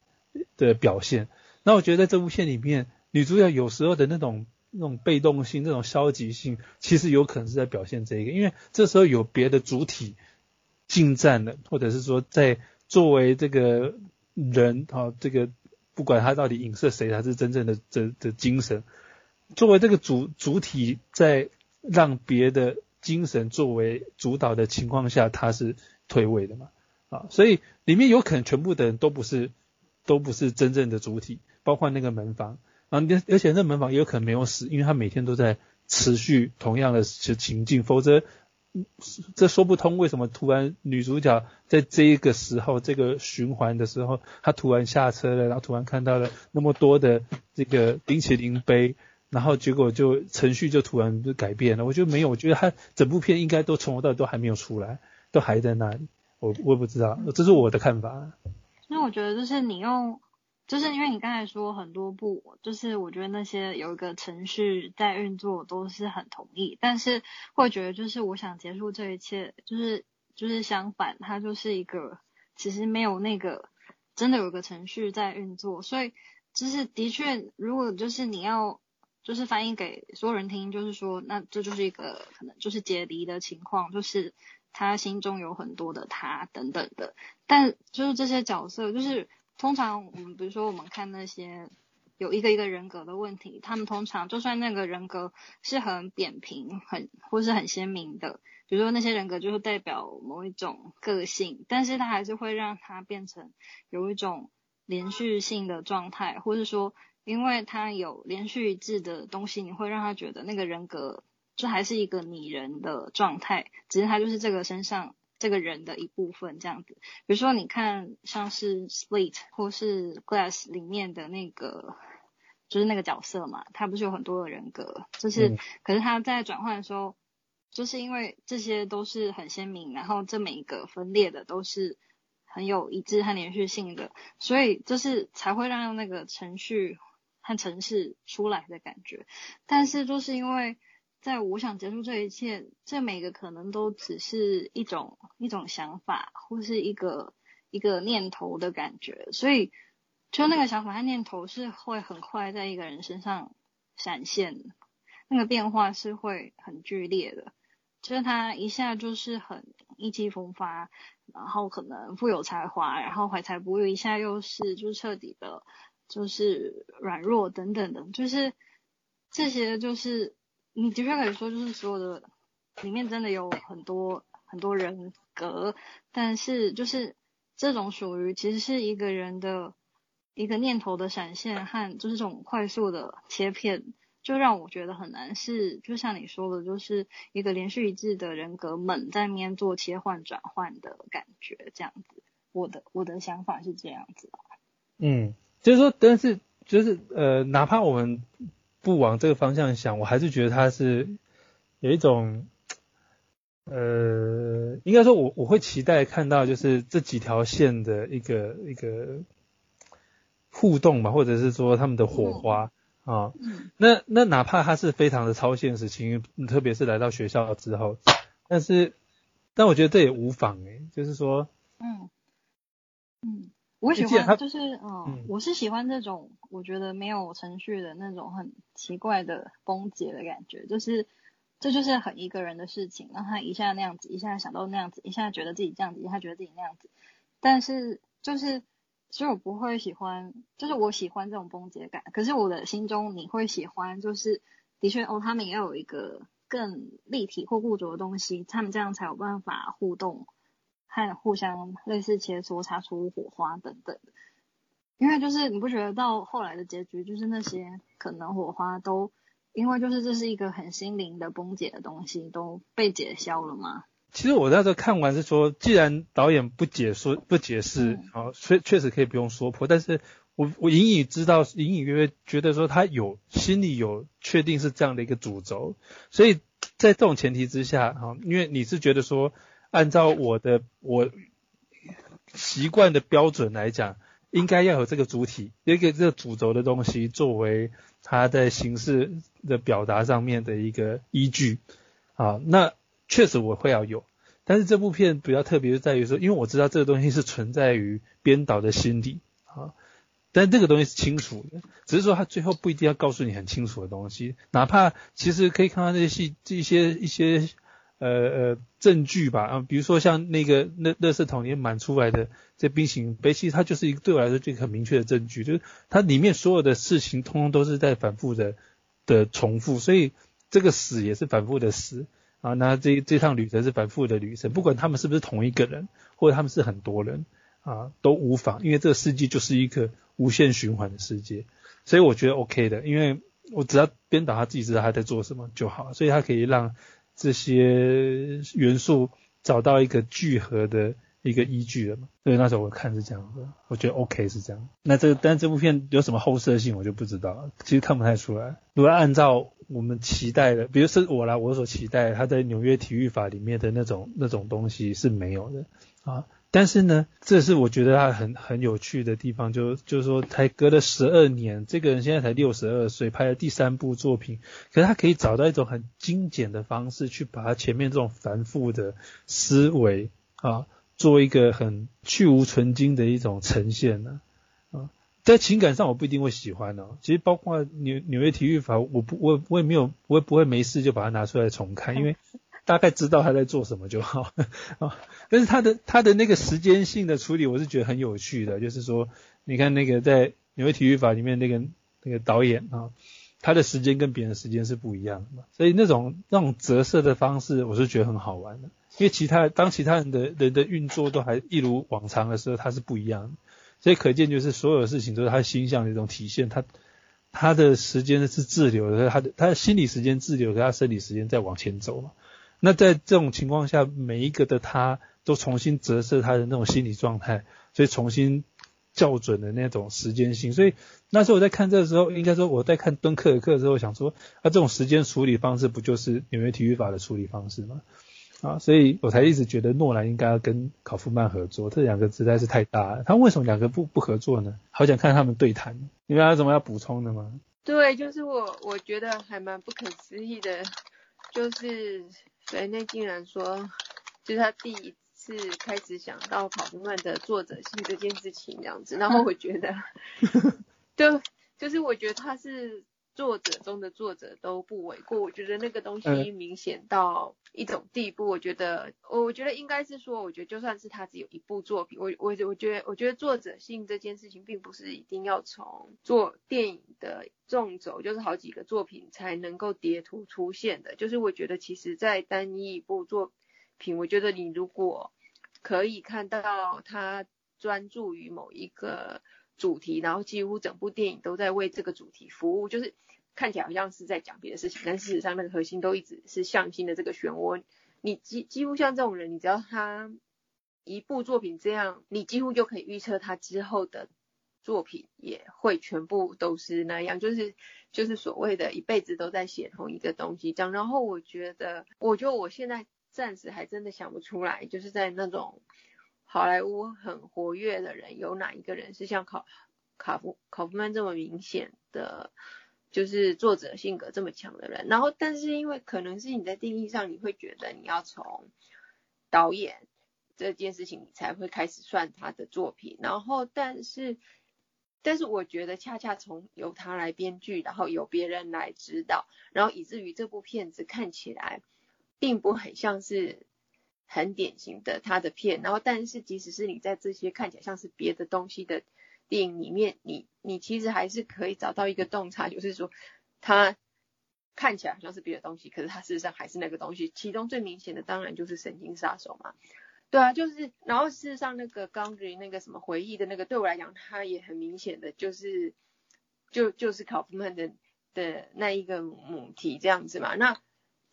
的表现。那我觉得在这部片里面，女主角有时候的那种那种被动性、那种消极性，其实有可能是在表现这一个，因为这时候有别的主体。进站的，或者是说在作为这个人啊，这个不管他到底影射谁，他是真正的这的精神，作为这个主主体，在让别的精神作为主导的情况下，他是退位的嘛？啊，所以里面有可能全部的人都不是都不是真正的主体，包括那个门房啊，而且那门房也有可能没有死，因为他每天都在持续同样的情境，否则。嗯 [LAUGHS] 这说不通，为什么突然女主角在这一个时候，这个循环的时候，她突然下车了，然后突然看到了那么多的这个冰淇淋杯，然后结果就程序就突然就改变了。我觉得没有，我觉得他整部片应该都从头到尾都还没有出来，都还在那里。我我也不知道，这是我的看法。那我觉得就是你用。就是因为你刚才说很多部，就是我觉得那些有一个程序在运作都是很同意，但是会觉得就是我想结束这一切，就是就是相反，它就是一个其实没有那个真的有一个程序在运作，所以就是的确，如果就是你要就是翻译给所有人听，就是说那这就是一个可能就是解离的情况，就是他心中有很多的他等等的，但就是这些角色就是。通常我们比如说我们看那些有一个一个人格的问题，他们通常就算那个人格是很扁平、很或是很鲜明的，比如说那些人格就是代表某一种个性，但是他还是会让它变成有一种连续性的状态，或是说因为他有连续一致的东西，你会让他觉得那个人格就还是一个拟人的状态，只是他就是这个身上。这个人的一部分这样子，比如说你看像是 Split 或是 Glass 里面的那个，就是那个角色嘛，他不是有很多的人格，就是可是他在转换的时候，就是因为这些都是很鲜明，然后这每一个分裂的都是很有一致和连续性的，所以就是才会让那个程序和城市出来的感觉，但是就是因为。在我想结束这一切，这每个可能都只是一种一种想法，或是一个一个念头的感觉，所以就那个想法和念头是会很快在一个人身上闪现，那个变化是会很剧烈的，就是他一下就是很意气风发，然后可能富有才华，然后怀才不遇，一下又是就彻底的，就是软弱等等的，就是这些就是。你的确可以说，就是所有的里面真的有很多很多人格，但是就是这种属于其实是一个人的一个念头的闪现和就是这种快速的切片，就让我觉得很难。是就像你说的，就是一个连续一致的人格猛在面做切换转换的感觉，这样子。我的我的想法是这样子。嗯，就是说，但是就是呃，哪怕我们。不往这个方向想，我还是觉得他是有一种，呃，应该说，我我会期待看到就是这几条线的一个一个互动吧，或者是说他们的火花啊。那那哪怕他是非常的超现实情，特别是来到学校之后，但是但我觉得这也无妨诶，就是说，嗯嗯。我喜欢，就是嗯，我是喜欢这种，我觉得没有程序的那种很奇怪的崩解的感觉，就是这就是很一个人的事情，让他一下那样子，一下想到那样子，一下觉得自己这样子，一下觉得自己那样子，但是就是，所以我不会喜欢，就是我喜欢这种崩解感，可是我的心中你会喜欢，就是的确哦，他们也有一个更立体或固着的东西，他们这样才有办法互动。和互相类似切磋，擦出火花等等，因为就是你不觉得到后来的结局，就是那些可能火花都，因为就是这是一个很心灵的崩解的东西，都被解消了吗？其实我那时候看完是说，既然导演不解说不解释，好，确确实可以不用说破，但是我我隐隐知道，隐隐约约觉得说他有心里有确定是这样的一个主轴，所以在这种前提之下，哈，因为你是觉得说。按照我的我习惯的标准来讲，应该要有这个主体，一个这个主轴的东西作为它在形式的表达上面的一个依据啊。那确实我会要有，但是这部片比较特别是在于说，因为我知道这个东西是存在于编导的心里啊，但这个东西是清楚的，只是说他最后不一定要告诉你很清楚的东西，哪怕其实可以看到这些戏这些一些。呃呃，证据吧，啊，比如说像那个那乐色桶里面满出来的这冰淇淋杯，其实它就是一个对我来说就很明确的证据，就是它里面所有的事情通通都是在反复的的重复，所以这个死也是反复的死啊，那这这趟旅程是反复的旅程，不管他们是不是同一个人，或者他们是很多人啊，都无妨，因为这个世界就是一个无限循环的世界，所以我觉得 OK 的，因为我只要编导他自己知道他在做什么就好，所以他可以让。这些元素找到一个聚合的一个依据了嘛。所以那时候我看是这样子，我觉得 OK 是这样。那这但这部片有什么后设性，我就不知道了，其实看不太出来。如果按照我们期待的，比如是我来，我所期待他在纽约体育法里面的那种那种东西是没有的啊。但是呢，这是我觉得他很很有趣的地方，就就是说，才隔了十二年，这个人现在才六十二岁，拍了第三部作品，可是他可以找到一种很精简的方式，去把他前面这种繁复的思维啊，做一个很去无存精的一种呈现呢啊，在情感上我不一定会喜欢哦，其实包括纽纽约体育法，我不我我也没有我也不会没事就把它拿出来重看，因为。大概知道他在做什么就好啊，[LAUGHS] 但是他的他的那个时间性的处理，我是觉得很有趣的。就是说，你看那个在纽约体育法里面那个那个导演啊，他的时间跟别人时间是不一样的嘛，所以那种那种折射的方式，我是觉得很好玩的。因为其他当其他人的人的运作都还一如往常的时候，他是不一样的。所以可见就是所有事情都是他心象的一种体现。他他的时间是滞留的，他的他的心理时间滞留，他生理时间在往前走嘛。那在这种情况下，每一个的他都重新折射他的那种心理状态，所以重新校准的那种时间性。所以那时候我在看这个时候，应该说我在看敦刻尔克的时候，想说啊，这种时间处理方式不就是纽约体育法的处理方式吗？啊，所以我才一直觉得诺兰应该要跟考夫曼合作，这两个实在是太大了。他为什么两个不不合作呢？好想看他们对谈。你们有什么要补充的吗？对，就是我我觉得还蛮不可思议的，就是。所以那竟然说，就是他第一次开始想到跑步慢的作者性这件事情这样子，然后我觉得，[LAUGHS] 就就是我觉得他是作者中的作者都不为过。我觉得那个东西明显到一种地步，我觉得我我觉得应该是说，我觉得就算是他只有一部作品，我我我觉得我觉得作者性这件事情并不是一定要从做电影的。纵轴就是好几个作品才能够叠图出现的，就是我觉得其实，在单一一部作品，我觉得你如果可以看到他专注于某一个主题，然后几乎整部电影都在为这个主题服务，就是看起来好像是在讲别的事情，但事实上那个核心都一直是向心的这个漩涡。你几几乎像这种人，你只要他一部作品这样，你几乎就可以预测他之后的。作品也会全部都是那样，就是就是所谓的一辈子都在写同一个东西这样。然后我觉得，我觉得我现在暂时还真的想不出来，就是在那种好莱坞很活跃的人，有哪一个人是像考卡夫考夫曼这么明显的，就是作者性格这么强的人。然后，但是因为可能是你在定义上，你会觉得你要从导演这件事情，你才会开始算他的作品。然后，但是。但是我觉得，恰恰从由他来编剧，然后由别人来指导，然后以至于这部片子看起来，并不很像是很典型的他的片。然后，但是即使是你在这些看起来像是别的东西的电影里面，你你其实还是可以找到一个洞察，就是说，他看起来好像是别的东西，可是他事实上还是那个东西。其中最明显的当然就是《神经杀手》嘛。对啊，就是，然后事实上那个刚举那个什么回忆的那个，对我来讲，它也很明显的就是，就就是考夫曼的的那一个母题这样子嘛。那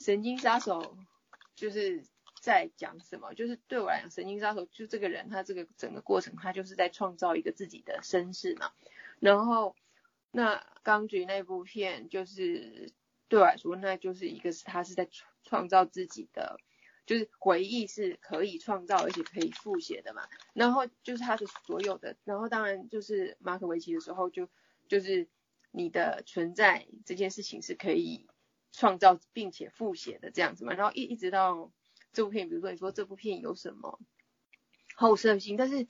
神经杀手就是在讲什么？就是对我来讲，神经杀手就这个人，他这个整个过程，他就是在创造一个自己的身世嘛。然后那刚举那部片，就是对我来说，那就是一个是他是在创创造自己的。就是回忆是可以创造而且可以复写的嘛，然后就是他的所有的，然后当然就是马可维奇的时候就就是你的存在这件事情是可以创造并且复写的这样子嘛，然后一一直到这部片，比如说你说这部片有什么后设性，但是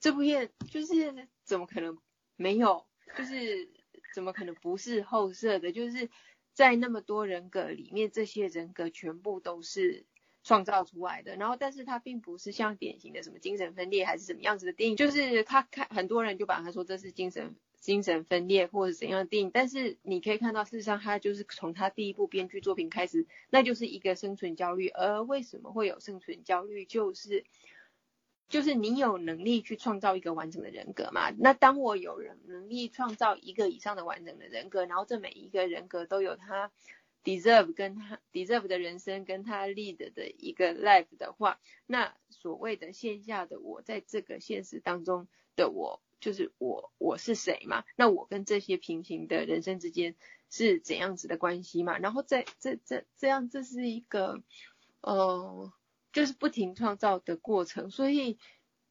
这部片就是怎么可能没有，就是怎么可能不是后设的，就是在那么多人格里面，这些人格全部都是。创造出来的，然后，但是它并不是像典型的什么精神分裂还是什么样子的电影，就是他看很多人就把他说这是精神精神分裂或者怎样的电影，但是你可以看到，事实上他就是从他第一部编剧作品开始，那就是一个生存焦虑，而为什么会有生存焦虑，就是就是你有能力去创造一个完整的人格嘛？那当我有人能力创造一个以上的完整的人格，然后这每一个人格都有他。deserve 跟他 deserve 的人生跟他 lead 的一个 life 的话，那所谓的线下的我在这个现实当中的我，就是我我是谁嘛？那我跟这些平行的人生之间是怎样子的关系嘛？然后在这这这样，这是一个呃，就是不停创造的过程，所以。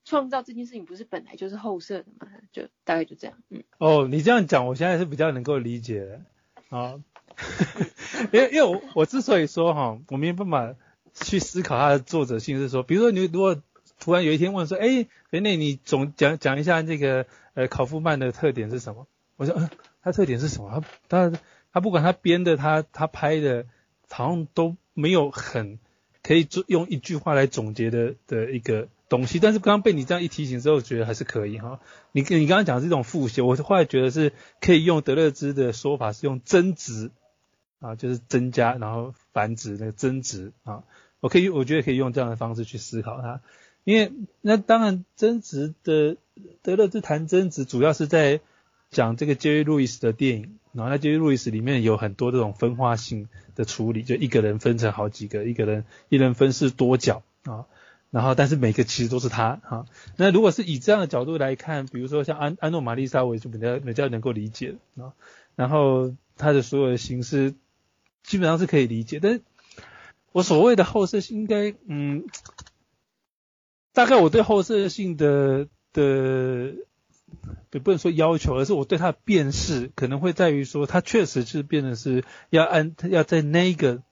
创造这件事情不是本来就是后设的嘛？就大概就这样，嗯。哦，你这样讲，我现在是比较能够理解的啊。[LAUGHS] 因为因为我我之所以说哈，我没办法去思考它的作者性，是说，比如说你如果突然有一天问说，哎，人类你总讲讲一下这个呃考夫曼的特点是什么？我说，嗯，他特点是什么？他他他不管他编的，他他拍的，好像都没有很可以做用一句话来总结的的一个。东西，但是刚刚被你这样一提醒之后，觉得还是可以哈。你你刚刚讲是一种复写，我后来觉得是可以用德勒兹的说法，是用增值啊，就是增加然后繁殖那个增值啊。我可以我觉得可以用这样的方式去思考它，因为那当然增值的德勒兹谈增值，主要是在讲这个杰瑞路易斯的电影，然后那杰瑞路易斯里面有很多这种分化性的处理，就一个人分成好几个，一个人一人分饰多角啊。然后，但是每个其实都是他啊。那如果是以这样的角度来看，比如说像安安诺玛丽莎，我就比较比较能够理解啊。然后他的所有的形式基本上是可以理解，但是我所谓的后设，应该嗯，大概我对后设性的的也不能说要求，而是我对它的辨识可能会在于说，它确实是变得是要按要在那个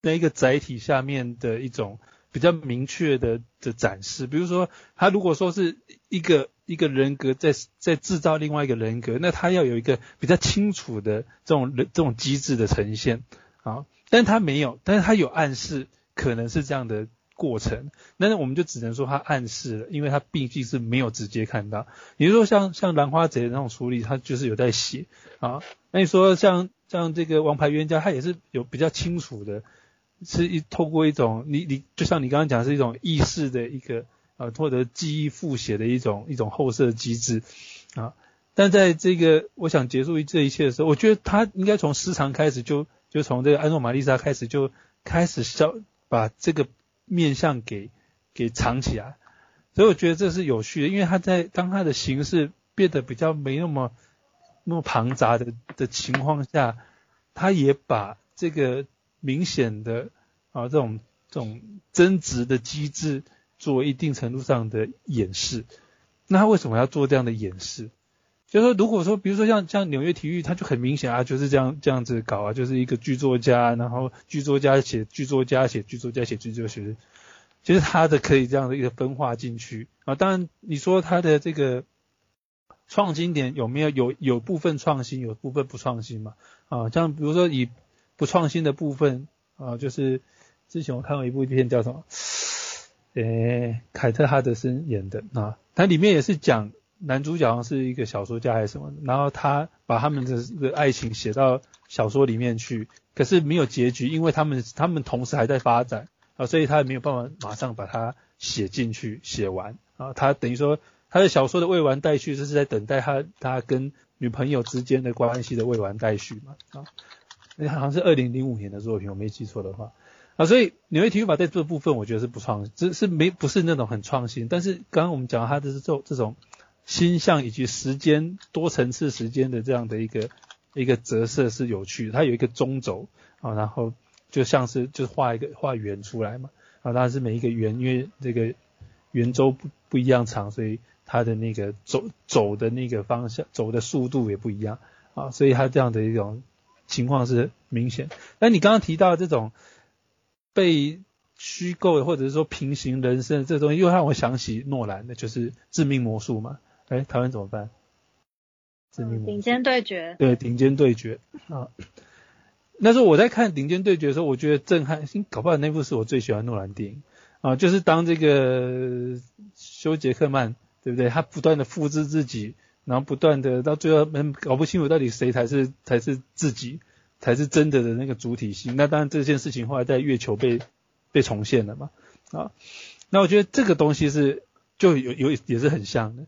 那一个载体下面的一种。比较明确的的展示，比如说他如果说是一个一个人格在在制造另外一个人格，那他要有一个比较清楚的这种人这种机制的呈现啊，但他没有，但是他有暗示可能是这样的过程，那我们就只能说他暗示了，因为他毕竟是没有直接看到。你说像像兰花贼那种处理，他就是有在写啊，那你说像像这个王牌冤家，他也是有比较清楚的。是一透过一种你你就像你刚刚讲是一种意识的一个呃或者记忆复写的一种一种后设机制啊，但在这个我想结束这一切的时候，我觉得他应该从时长开始就就从这个安诺玛丽莎开始就开始消把这个面相给给藏起来，所以我觉得这是有趣的，因为他在当他的形式变得比较没那么那么庞杂的的情况下，他也把这个。明显的啊，这种这种增值的机制做一定程度上的演示，那他为什么要做这样的演示？就是说，如果说，比如说像像纽约体育，他就很明显啊，就是这样这样子搞啊，就是一个剧作家，然后剧作家写剧作家写剧作家写剧作家，其实他的可以这样的一个分化进去啊。当然，你说他的这个创新点有没有有有部分创新，有部分不创新嘛？啊，像比如说以不创新的部分啊，就是之前我看过一部片叫什么？诶，凯特哈德森演的啊，它里面也是讲男主角好像是一个小说家还是什么，然后他把他们的这个爱情写到小说里面去，可是没有结局，因为他们他们同时还在发展啊，所以他也没有办法马上把它写进去写完啊，他等于说他的小说的未完待续，这是在等待他他跟女朋友之间的关系的未完待续嘛啊。那好像是二零零五年的作品，我没记错的话啊，所以纽约体育法在这部分我觉得是不创，只是没不是那种很创新。但是刚刚我们讲他的是这这种星象以及时间多层次时间的这样的一个一个折射是有趣，它有一个中轴啊，然后就像是就画一个画圆出来嘛啊，当然是每一个圆因为这个圆周不不一样长，所以它的那个走走的那个方向走的速度也不一样啊，所以它这样的一种。情况是明显，那你刚刚提到这种被虚构的或者是说平行人生这东西，又让我想起诺兰的，就是致命魔术嘛。哎，台湾怎么办？致命顶尖对决。对，顶尖对决啊。那时候我在看顶尖对决的时候，我觉得震撼，搞不好那部是我最喜欢诺兰电影啊，就是当这个休杰克曼，对不对？他不断的复制自己。然后不断的到最后，嗯，搞不清楚到底谁才是才是自己，才是真的的那个主体性。那当然这件事情后来在月球被被重现了嘛，啊，那我觉得这个东西是就有有也是很像的，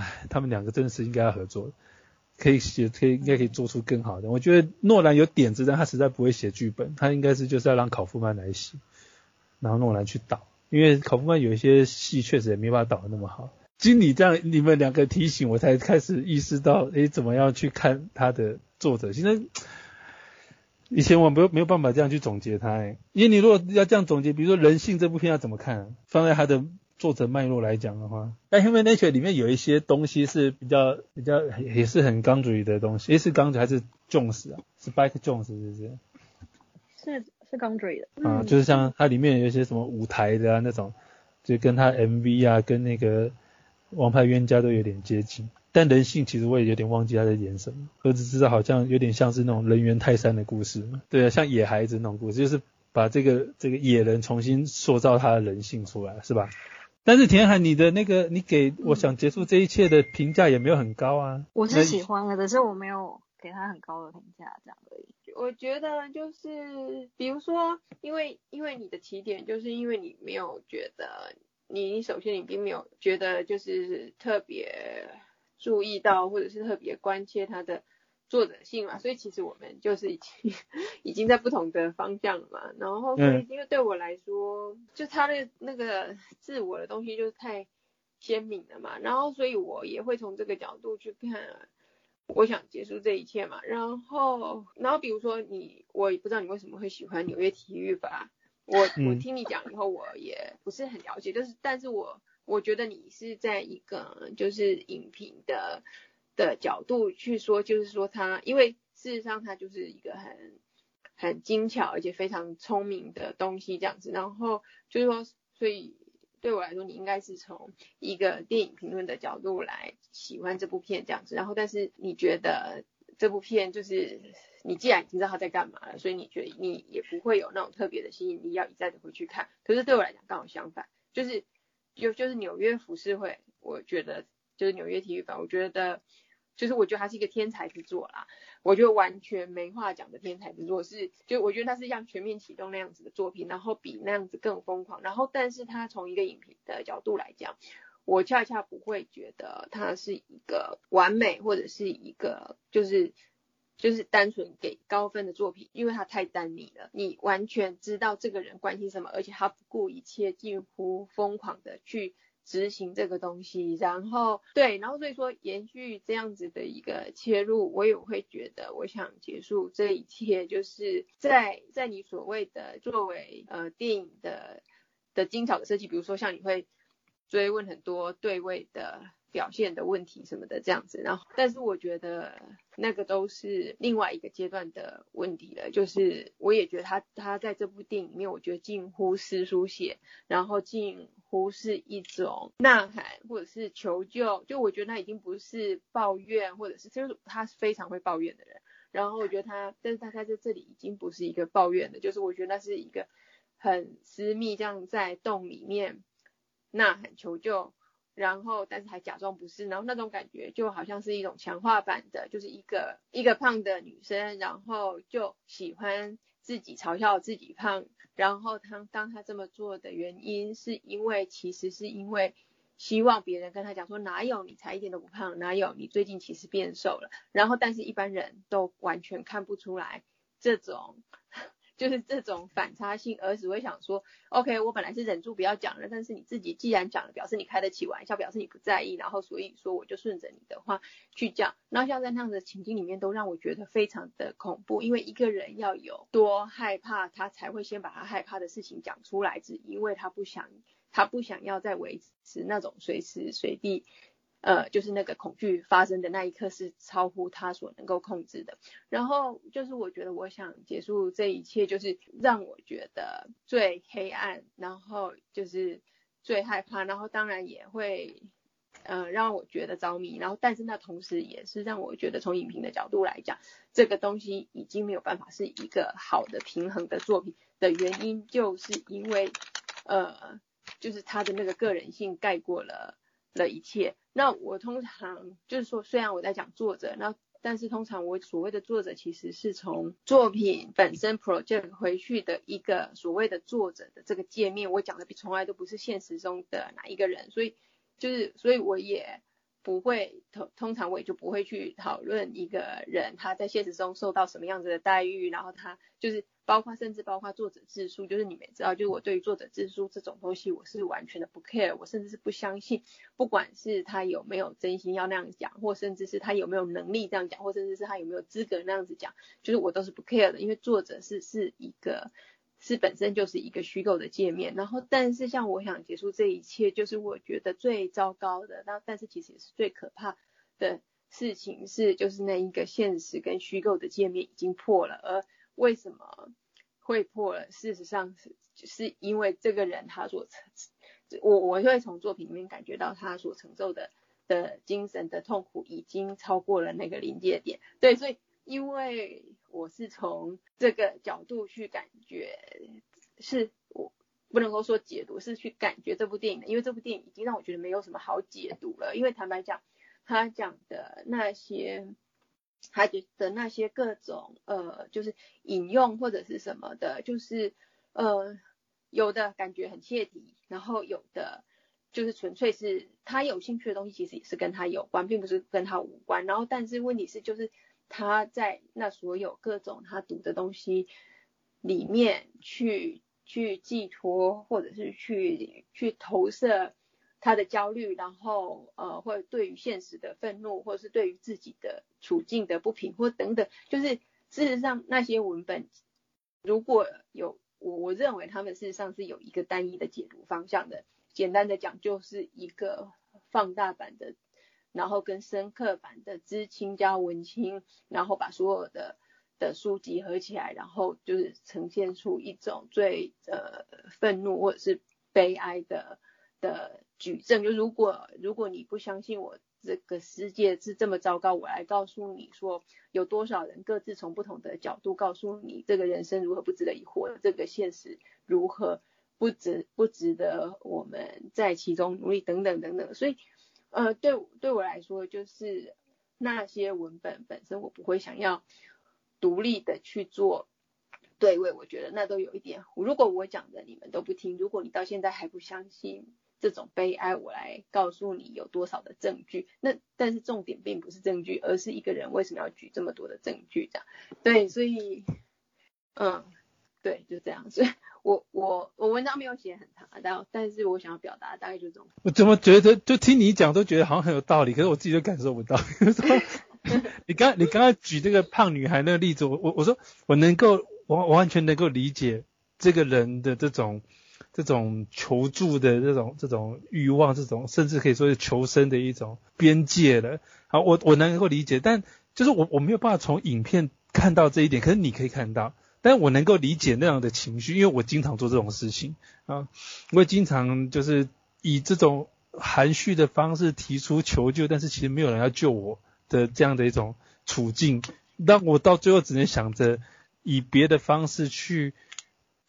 唉，他们两个真的是应该要合作。可以写，可以应该可以做出更好的。我觉得诺兰有点子，但他实在不会写剧本，他应该是就是要让考夫曼来写，然后诺兰去导，因为考夫曼有一些戏确实也没办法导的那么好。经你这样你们两个提醒，我才开始意识到，诶，怎么样去看他的作者？现在以前我没有没有办法这样去总结他，诶，因为你如果要这样总结，比如说《人性》这部片要怎么看？放在他的作者脉络来讲的话，但《Human Nature》里面有一些东西是比较比较也是很刚主义的东西，诶，是刚主还是 Jones 啊？是 Spike Jones 是不是？是是刚主义的啊，就是像它里面有一些什么舞台的啊那种，就跟他 MV 啊跟那个。王牌冤家都有点接近，但人性其实我也有点忘记他在演什么，我只知道好像有点像是那种人猿泰山的故事，对啊，像野孩子那种故事，就是把这个这个野人重新塑造他的人性出来，是吧？但是田海，你的那个你给我想结束这一切的评价也没有很高啊。我是喜欢的，可是我没有给他很高的评价，这样而已。我觉得就是，比如说，因为因为你的起点就是因为你没有觉得。你首先你并没有觉得就是特别注意到或者是特别关切他的作者性嘛，所以其实我们就是已经 [LAUGHS] 已经在不同的方向了嘛。然后所以因为对我来说，就他的那个自我的东西就是太鲜明了嘛。然后所以我也会从这个角度去看，我想结束这一切嘛。然后然后比如说你，我也不知道你为什么会喜欢纽约体育吧。我我听你讲以后，我也不是很了解，就是，但是我我觉得你是在一个就是影评的的角度去说，就是说他，因为事实上他就是一个很很精巧而且非常聪明的东西这样子，然后就是说，所以对我来说，你应该是从一个电影评论的角度来喜欢这部片这样子，然后但是你觉得这部片就是。你既然已经知道他在干嘛了，所以你觉得你也不会有那种特别的吸引力，要一再的回去看。可是对我来讲刚好相反，就是就就是纽约浮世绘，我觉得就是纽约体育馆，我觉得就是我觉得他是一个天才之作啦。我觉得完全没话讲的天才之作是，就我觉得他是像全面启动那样子的作品，然后比那样子更疯狂。然后但是他从一个影评的角度来讲，我恰恰不会觉得他是一个完美或者是一个就是。就是单纯给高分的作品，因为他太单一了，你完全知道这个人关心什么，而且他不顾一切，近乎疯狂的去执行这个东西，然后对，然后所以说延续这样子的一个切入，我也会觉得，我想结束这一切，就是在在你所谓的作为呃电影的的精巧的设计，比如说像你会追问很多对位的。表现的问题什么的这样子，然后但是我觉得那个都是另外一个阶段的问题了。就是我也觉得他他在这部电影里面，我觉得近乎是书写，然后近乎是一种呐喊或者是求救。就我觉得他已经不是抱怨，或者是就是他是非常会抱怨的人。然后我觉得他，但是他在这这里已经不是一个抱怨的，就是我觉得那是一个很私密，这样在洞里面呐喊求救。然后，但是还假装不是，然后那种感觉就好像是一种强化版的，就是一个一个胖的女生，然后就喜欢自己嘲笑自己胖，然后她当她这么做的原因，是因为其实是因为希望别人跟她讲说，哪有你才一点都不胖，哪有你最近其实变瘦了，然后但是一般人都完全看不出来这种。就是这种反差性，而只会想说，OK，我本来是忍住不要讲了，但是你自己既然讲了，表示你开得起玩笑，表示你不在意，然后所以说我就顺着你的话去讲。然后像在那样的情境里面，都让我觉得非常的恐怖，因为一个人要有多害怕，他才会先把他害怕的事情讲出来，只因为他不想，他不想要再维持那种随时随地。呃，就是那个恐惧发生的那一刻是超乎他所能够控制的。然后就是我觉得我想结束这一切，就是让我觉得最黑暗，然后就是最害怕，然后当然也会呃让我觉得着迷。然后但是那同时也是让我觉得从影评的角度来讲，这个东西已经没有办法是一个好的平衡的作品的原因，就是因为呃就是他的那个个人性盖过了。了一切。那我通常就是说，虽然我在讲作者，那但是通常我所谓的作者，其实是从作品本身 project 回去的一个所谓的作者的这个界面。我讲的从来都不是现实中的哪一个人，所以就是，所以我也不会通通常我也就不会去讨论一个人他在现实中受到什么样子的待遇，然后他就是包括甚至包括作者自述，就是你们知道，就是我对于作者自述这种东西我是完全的不 care，我甚至是不相信，不管是他有没有真心要那样讲，或甚至是他有没有能力这样讲，或甚至是他有没有资格那样子讲，就是我都是不 care 的，因为作者是是一个。是本身就是一个虚构的界面，然后但是像我想结束这一切，就是我觉得最糟糕的，那但是其实也是最可怕的事情是，就是那一个现实跟虚构的界面已经破了，而为什么会破了？事实上是是因为这个人他所承，我我会从作品里面感觉到他所承受的的精神的痛苦已经超过了那个临界点，对，所以。因为我是从这个角度去感觉，是我不能够说解读，是去感觉这部电影的。因为这部电影已经让我觉得没有什么好解读了。因为坦白讲，他讲的那些，他的那些各种呃，就是引用或者是什么的，就是呃，有的感觉很切题，然后有的就是纯粹是他有兴趣的东西，其实也是跟他有关，并不是跟他无关。然后，但是问题是就是。他在那所有各种他读的东西里面去去寄托，或者是去去投射他的焦虑，然后呃，或者对于现实的愤怒，或者是对于自己的处境的不平，或等等，就是事实上那些文本如果有我我认为他们事实上是有一个单一的解读方向的，简单的讲就是一个放大版的。然后跟深刻版的知青加文青，然后把所有的的书集合起来，然后就是呈现出一种最呃愤怒或者是悲哀的的举证。就如果如果你不相信我这个世界是这么糟糕，我来告诉你说有多少人各自从不同的角度告诉你这个人生如何不值得一活，这个现实如何不值不值得我们在其中努力等等等等，所以。呃，对对我来说，就是那些文本本身，我不会想要独立的去做对位。我觉得那都有一点。如果我讲的你们都不听，如果你到现在还不相信这种悲哀，我来告诉你有多少的证据。那但是重点并不是证据，而是一个人为什么要举这么多的证据这样。对，所以，嗯，对，就这样。所以。我我我文章没有写很长，但但是我想要表达大概就这种。我怎么觉得就听你讲都觉得好像很有道理，可是我自己都感受不到。[LAUGHS] [LAUGHS] 你刚你刚刚举这个胖女孩那个例子，我我我说我能够完完全能够理解这个人的这种这种求助的这种这种欲望，这种甚至可以说是求生的一种边界了。好，我我能够理解，但就是我我没有办法从影片看到这一点，可是你可以看到。但我能够理解那样的情绪，因为我经常做这种事情啊，我也经常就是以这种含蓄的方式提出求救，但是其实没有人要救我的这样的一种处境，让我到最后只能想着以别的方式去，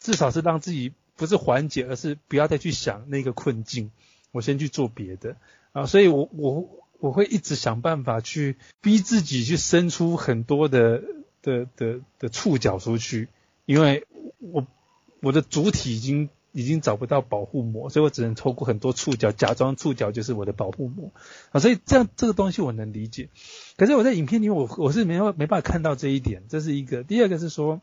至少是让自己不是缓解，而是不要再去想那个困境，我先去做别的啊，所以我我我会一直想办法去逼自己去生出很多的。的的的触角出去，因为我我的主体已经已经找不到保护膜，所以我只能透过很多触角假装触角就是我的保护膜啊，所以这样这个东西我能理解。可是我在影片里面我我是没有没办法看到这一点，这是一个。第二个是说，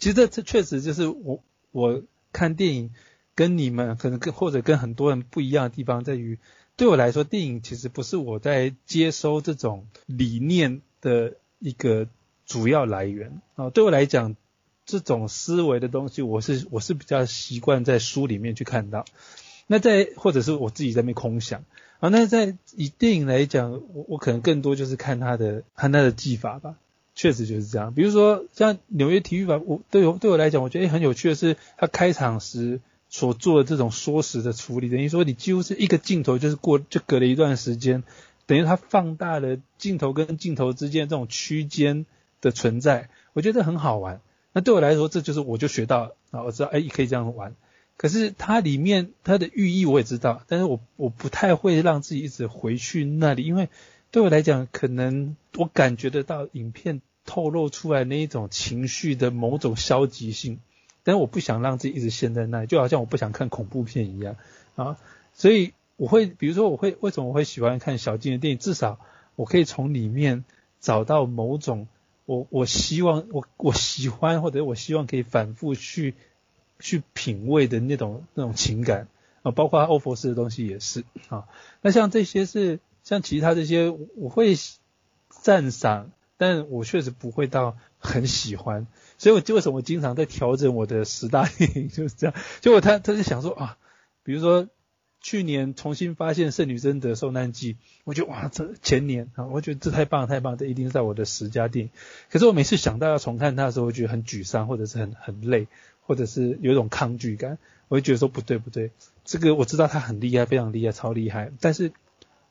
其实这这确实就是我我看电影跟你们可能跟或者跟很多人不一样的地方在于，对我来说电影其实不是我在接收这种理念的一个。主要来源啊，对我来讲，这种思维的东西，我是我是比较习惯在书里面去看到。那在或者是我自己在那空想啊。那在以电影来讲，我我可能更多就是看他的看他的技法吧。确实就是这样。比如说像纽约体育法，我对我对我来讲，我觉得很有趣的是，他开场时所做的这种缩时的处理，等于说你几乎是一个镜头就是过就隔了一段时间，等于它放大了镜头跟镜头之间这种区间。的存在，我觉得很好玩。那对我来说，这就是我就学到了啊，我知道哎，可以这样玩。可是它里面它的寓意我也知道，但是我我不太会让自己一直回去那里，因为对我来讲，可能我感觉得到影片透露出来那一种情绪的某种消极性，但是我不想让自己一直陷在那里，就好像我不想看恐怖片一样啊。所以我会比如说我会为什么我会喜欢看小金的电影？至少我可以从里面找到某种我我希望我我喜欢或者我希望可以反复去去品味的那种那种情感啊，包括欧佛斯的东西也是啊。那像这些是像其他这些我会赞赏，但我确实不会到很喜欢。所以我就为什么我经常在调整我的十大电影就是这样。就我他他就想说啊，比如说。去年重新发现圣女贞德受难记，我觉得哇，这前年啊，我觉得这太棒太棒，这一定是在我的十佳电影。可是我每次想到要重看它的时候，我觉得很沮丧，或者是很很累，或者是有一种抗拒感。我就觉得说不对不对，这个我知道他很厉害，非常厉害，超厉害，但是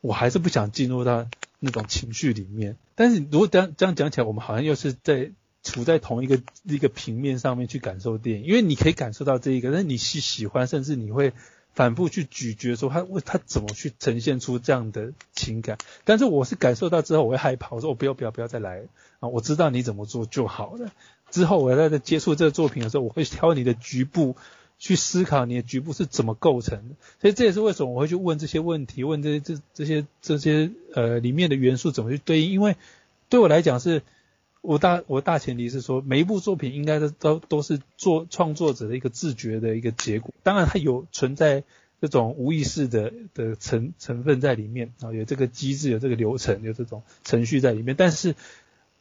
我还是不想进入到那种情绪里面。但是如果这样这样讲起来，我们好像又是在处在同一个一个平面上面去感受电影，因为你可以感受到这一个，但是你是喜欢，甚至你会。反复去咀嚼，说他为他怎么去呈现出这样的情感，但是我是感受到之后我会害怕，我说我不要不要不要再来啊！我知道你怎么做就好了。之后我在接触这个作品的时候，我会挑你的局部去思考你的局部是怎么构成的，所以这也是为什么我会去问这些问题，问这这这些这些呃里面的元素怎么去对应，因为对我来讲是。我大我大前提是说，每一部作品应该都都都是做创作者的一个自觉的一个结果。当然，它有存在这种无意识的的成成分在里面啊，有这个机制，有这个流程，有这种程序在里面。但是，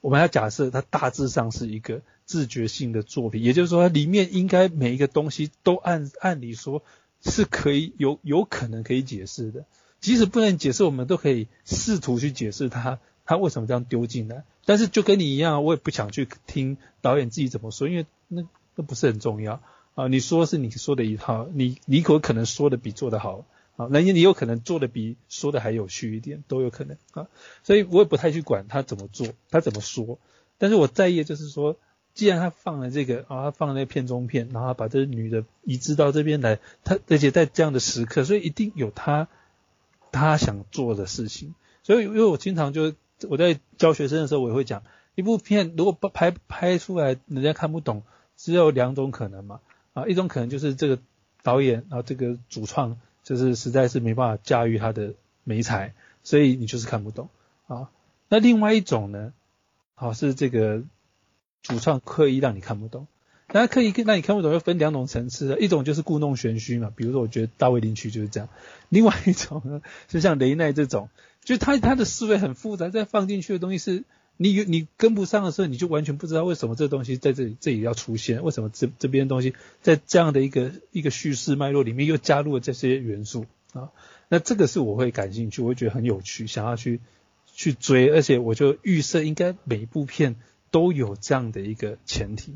我们要假设它大致上是一个自觉性的作品，也就是说，里面应该每一个东西都按按理说是可以有有可能可以解释的，即使不能解释，我们都可以试图去解释它。他为什么这样丢进来？但是就跟你一样，我也不想去听导演自己怎么说，因为那那不是很重要啊。你说是你说的一套，你你可可能说的比做的好啊，人家你有可能做的比说的还有趣一点，都有可能啊。所以我也不太去管他怎么做，他怎么说。但是我在意的就是说，既然他放了这个啊，他放了那个片中片，然后把这个女的移植到这边来，他而且在这样的时刻，所以一定有他他想做的事情。所以因为我经常就。我在教学生的时候，我也会讲，一部片如果不拍拍出来人家看不懂，只有两种可能嘛，啊，一种可能就是这个导演啊，这个主创就是实在是没办法驾驭他的美才，所以你就是看不懂啊。那另外一种呢，好是这个主创刻意让你看不懂，那刻意让你看不懂又分两种层次，一种就是故弄玄虚嘛，比如说我觉得大卫林区就是这样，另外一种呢就像雷奈这种。就他他的思维很复杂，再放进去的东西是你你跟不上的时候，你就完全不知道为什么这东西在这里这里要出现，为什么这这边东西在这样的一个一个叙事脉络里面又加入了这些元素啊？那这个是我会感兴趣，我会觉得很有趣，想要去去追，而且我就预设应该每一部片都有这样的一个前提。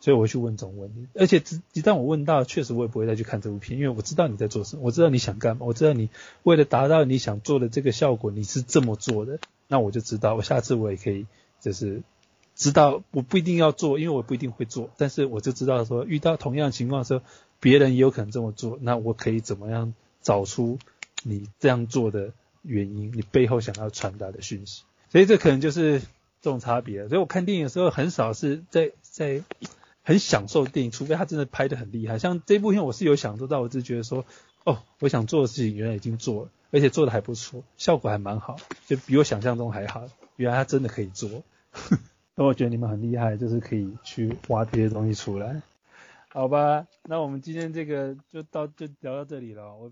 所以我会去问这种问题，而且一旦我问到，确实我也不会再去看这部片，因为我知道你在做什么，我知道你想干嘛，我知道你为了达到你想做的这个效果，你是这么做的，那我就知道，我下次我也可以就是知道，我不一定要做，因为我不一定会做，但是我就知道说，遇到同样情况的时候，别人也有可能这么做，那我可以怎么样找出你这样做的原因，你背后想要传达的讯息，所以这可能就是这种差别。所以我看电影的时候，很少是在在。很享受电影，除非他真的拍的很厉害。像这部片，我是有享受到，我是觉得说，哦，我想做的事情原来已经做了，而且做的还不错，效果还蛮好，就比我想象中还好。原来他真的可以做，[LAUGHS] 那我觉得你们很厉害，就是可以去挖这些东西出来。好吧，那我们今天这个就到就聊到这里了。我。